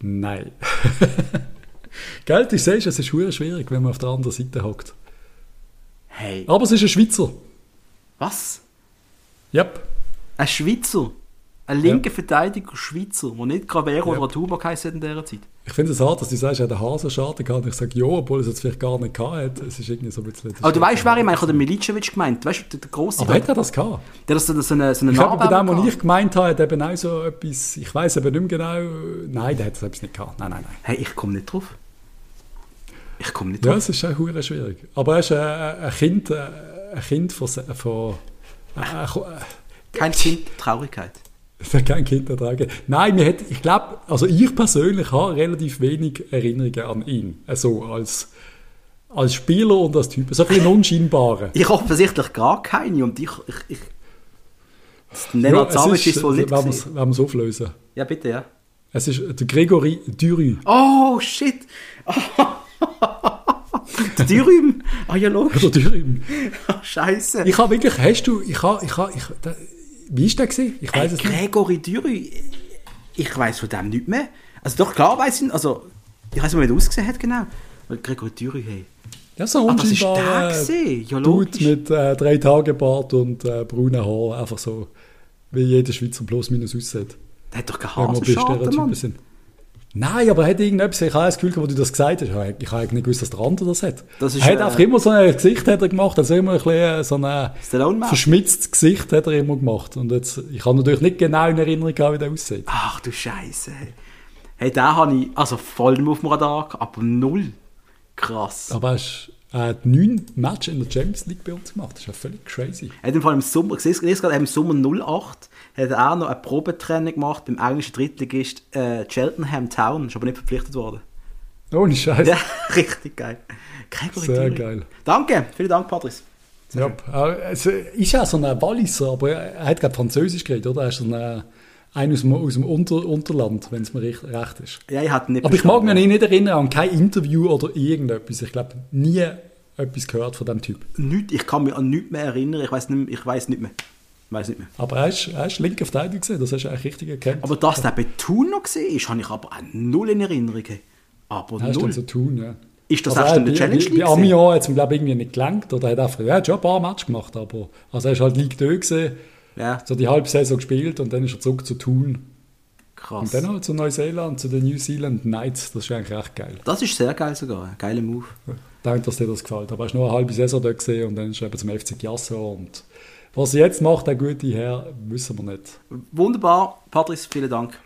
Speaker 2: Nein. [LAUGHS] Gell, du siehst, es ist schwierig, wenn man auf der anderen Seite hockt.
Speaker 1: Hey.
Speaker 2: Aber es ist ein Schweizer.
Speaker 1: Was?
Speaker 2: Yep.
Speaker 1: Ein Schweizer? Ein linker ja. Verteidiger Schweizer, der nicht Gravero yep. oder Tuba geheißen in dieser Zeit?
Speaker 2: Ich finde es hart, dass du sagst, er hat einen Hasenschaden gehabt. Ich sage, ja, obwohl es jetzt vielleicht gar nicht gehabt Es ist irgendwie so ein bisschen...
Speaker 1: Aber du weißt, wer ich meine? Ich habe den Milicevic gemeint. Weißt du, der große...
Speaker 2: Aber hat er das gehabt?
Speaker 1: Der hat so, so eine, so eine
Speaker 2: Ich habe bei dem, was ich gemeint habe, hat eben auch so etwas... Ich weiß aber nicht mehr genau... Nein, der hat das etwas nicht gehabt. Nein, nein, nein.
Speaker 1: Hey, ich komme nicht drauf. Ich komme nicht
Speaker 2: drauf. Ja, es ist auch schwierig. Aber er ist ein, ein Kind... Ein Kind von... von
Speaker 1: äh, Kein Kind Traurigkeit.
Speaker 2: Kein Kind ertragen. Nein, mir hat, ich glaube, also ich persönlich habe relativ wenig Erinnerungen an ihn. Also als, als Spieler und als Typ. So ein bisschen [LAUGHS] unscheinbarer.
Speaker 1: ich offensichtlich gar keine und ich... ich, ich Nenad ja, Savic ist, ist wohl nicht
Speaker 2: Wenn wir es auflösen.
Speaker 1: Ja, bitte, ja.
Speaker 2: Es ist der Gregory Dürü.
Speaker 1: Oh, shit! der Dürüm. Ah ja, logisch.
Speaker 2: Der Dürüm.
Speaker 1: Oh, Scheiße.
Speaker 2: Ich habe wirklich, hast du, ich habe, ich habe, ich, wie war der? Gewesen? Ich weiß
Speaker 1: äh, es Gregory Düry, ich weiß von dem nicht mehr. Also doch, klar weiß ich, also ich weiß nicht, wie er ausgesehen hat genau. Gregory Düry, hey.
Speaker 2: Ja, so
Speaker 1: ah, das ist der äh, ja,
Speaker 2: Dude mit äh, drei Tage Bart und äh, braunen Haaren, einfach so, wie jeder Schweizer plus minus aussieht.
Speaker 1: Der hat doch keine Haare,
Speaker 2: Nein, aber er hat irgendetwas, ich habe das Gefühl, wo du das gesagt hast, ich habe nicht gewusst, dass der andere das hat.
Speaker 1: Das ist,
Speaker 2: er hat äh, einfach immer so ein Gesicht hat er gemacht, also immer ein bisschen äh, so ein verschmitztes Gesicht hat er immer gemacht. Und jetzt, ich habe natürlich nicht genau in Erinnerung, wie der aussieht.
Speaker 1: Ach du Scheiße. Hey, den habe ich, also voll nicht auf dem Radar, aber null. Krass.
Speaker 2: Aber hast äh, neun Matches in der Champions League bei uns gemacht. Das ist ja völlig crazy.
Speaker 1: Er hat im Fall im Sommer, ich sehe es gerade, im Sommer 08 hat er auch noch ein Probetraining gemacht beim englischen Drittligist äh, Cheltenham Town. Ist aber nicht verpflichtet worden.
Speaker 2: Ohne Scheiß.
Speaker 1: Ja, [LAUGHS] richtig geil.
Speaker 2: Gregory Sehr geil.
Speaker 1: Danke, vielen Dank, Patrice.
Speaker 2: Ja, es ist ja so ein Walliser, aber er hat gerade Französisch geredet, oder? Er ist so ein, ein aus dem, aus dem Unter, Unterland, wenn es mir recht, recht ist.
Speaker 1: Ja, ich hatte nicht
Speaker 2: Aber ich mag mich nicht erinnern an kein Interview oder irgendetwas. Ich glaube, nie etwas gehört von dem Typ.
Speaker 1: Nicht, ich kann mich an nichts mehr erinnern. Ich weiß nicht, ich weiß nicht mehr. Weiß nicht mehr.
Speaker 2: Aber er ist, er ist linke Verteidiger gesehen, das hast du eigentlich richtig erkannt.
Speaker 1: Aber dass der bei Thun noch gesehen ist, habe ich aber auch null in Erinnerung. Aber
Speaker 2: er null. so Thun, ja.
Speaker 1: Ist das also in der Challenge League?
Speaker 2: Bei Amiens hat es glaube ich irgendwie nicht gelangt oder hat einfach, er hat schon ein paar Matches gemacht, aber also er ist halt Ligue 2 gesehen, ja. so die halbe Saison gespielt und dann ist er zurück zu Thun. Krass. Und dann halt zu Neuseeland, zu den New Zealand Knights, das ist eigentlich echt geil.
Speaker 1: Das ist sehr geil sogar, geiler Move.
Speaker 2: Danke, dass dir das gefällt. Aber er ist nur eine halbe Saison dort gesehen und dann ist er eben zum FC Giasso und was er jetzt macht, der gute Herr, wissen wir nicht.
Speaker 1: Wunderbar. Patrice, vielen Dank.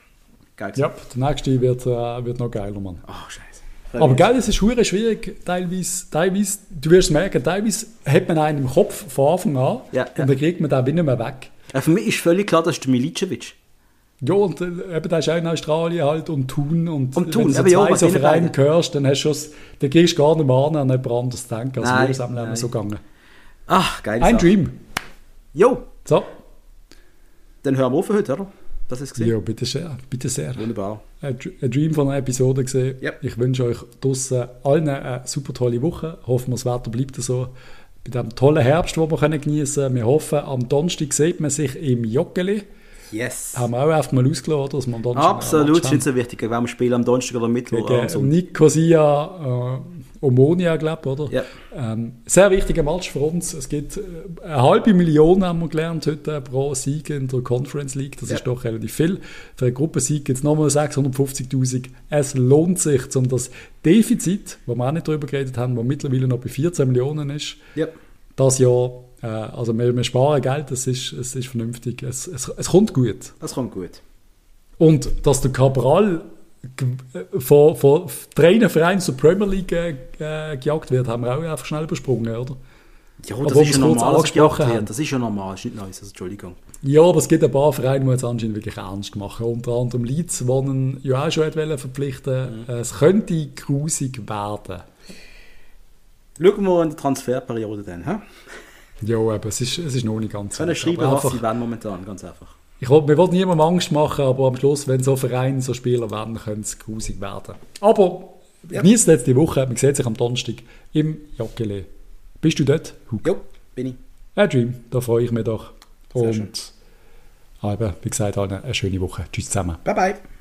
Speaker 2: Geil. Ja, der nächste wird, äh, wird noch geiler, Mann.
Speaker 1: Ach, scheiße.
Speaker 2: Aber geil, es ist schwierig, teilweise, teilweise, du wirst merken, teilweise hat man einen im Kopf von Anfang an ja, und dann kriegt man den nicht mehr weg.
Speaker 1: Ja, für mich ist völlig klar, das ist der Milicevic.
Speaker 2: Ja, und äh, eben, da ist auch in Australien halt und Thun. Und,
Speaker 1: und Thun,
Speaker 2: wenn du so zwei so Vereine hörst, dann hast du dann gehst du gar nicht mehr an, an jemand anderes denken. Also nein, mir ist es so gegangen.
Speaker 1: Ach, geil.
Speaker 2: Ein. Dream.
Speaker 1: Jo.
Speaker 2: So.
Speaker 1: Dann hören wir auf für heute, oder? Das ist gesehen.
Speaker 2: Ja, bitte sehr. Bitte sehr.
Speaker 1: Wunderbar.
Speaker 2: Ein Dream von einer Episode gesehen.
Speaker 1: Yep.
Speaker 2: Ich wünsche euch draußen allen eine super tolle Woche. Hoffen wir, das Wetter bleibt so. Bei diesem tollen Herbst, den wir genießen können. Wir hoffen, am Donnerstag sieht man sich im Joggeli.
Speaker 1: Yes.
Speaker 2: Haben wir auch einfach mal ausgeladen, dass man
Speaker 1: Donnerstag Absolut, ist nicht so wichtig, wenn wir spielen am Donnerstag oder Mittwoch.
Speaker 2: Gegen Nicosia, äh, Omonia, glaube oder?
Speaker 1: Ja.
Speaker 2: Ähm, sehr wichtiger Match für uns. Es gibt äh, eine halbe Million, haben wir gelernt, heute pro Sieg in der Conference League. Das ja. ist doch relativ viel. Für einen Gruppensieg gibt es nochmal 650'000. Es lohnt sich, um das Defizit, wo wir auch nicht darüber geredet haben, das mittlerweile noch bei 14 Millionen ist,
Speaker 1: ja.
Speaker 2: das Jahr, äh, also wir, wir, sparen Geld, das ist, es ist vernünftig. Es, es, es kommt gut.
Speaker 1: Es kommt gut.
Speaker 2: Und dass der Cabral von, von drei Vereinen zur Premier League äh, gejagt wird, haben wir auch einfach schnell übersprungen, oder?
Speaker 1: Ja, das aber ist ja normal, angesprochen haben. Das ist ja normal, ist nicht Neues, also Entschuldigung.
Speaker 2: Ja, aber es gibt ein paar Vereine, die jetzt anscheinend wirklich ernst machen. Unter anderem Leeds, die ihn ja auch schon verpflichten mhm. Es könnte grusig werden.
Speaker 1: Schauen wir in die Transferperiode dann, hä?
Speaker 2: Ja, aber es ist, es ist noch nicht ganz
Speaker 1: so. Können schreiben, was sie wollen momentan, ganz einfach.
Speaker 2: Ich will, wir wollen niemandem Angst machen, aber am Schluss, wenn so Vereine, so Spieler werden, können es grusig werden. Aber ja. genießt jetzt die Woche, man sieht sich am Donnerstag im Joggeli Bist du dort,
Speaker 1: Hugo? Jo, bin ich.
Speaker 2: Ja, Dream, da freue ich mich doch. Sehr Und schön. eben, wie gesagt, eine schöne Woche. Tschüss zusammen.
Speaker 1: Bye, bye.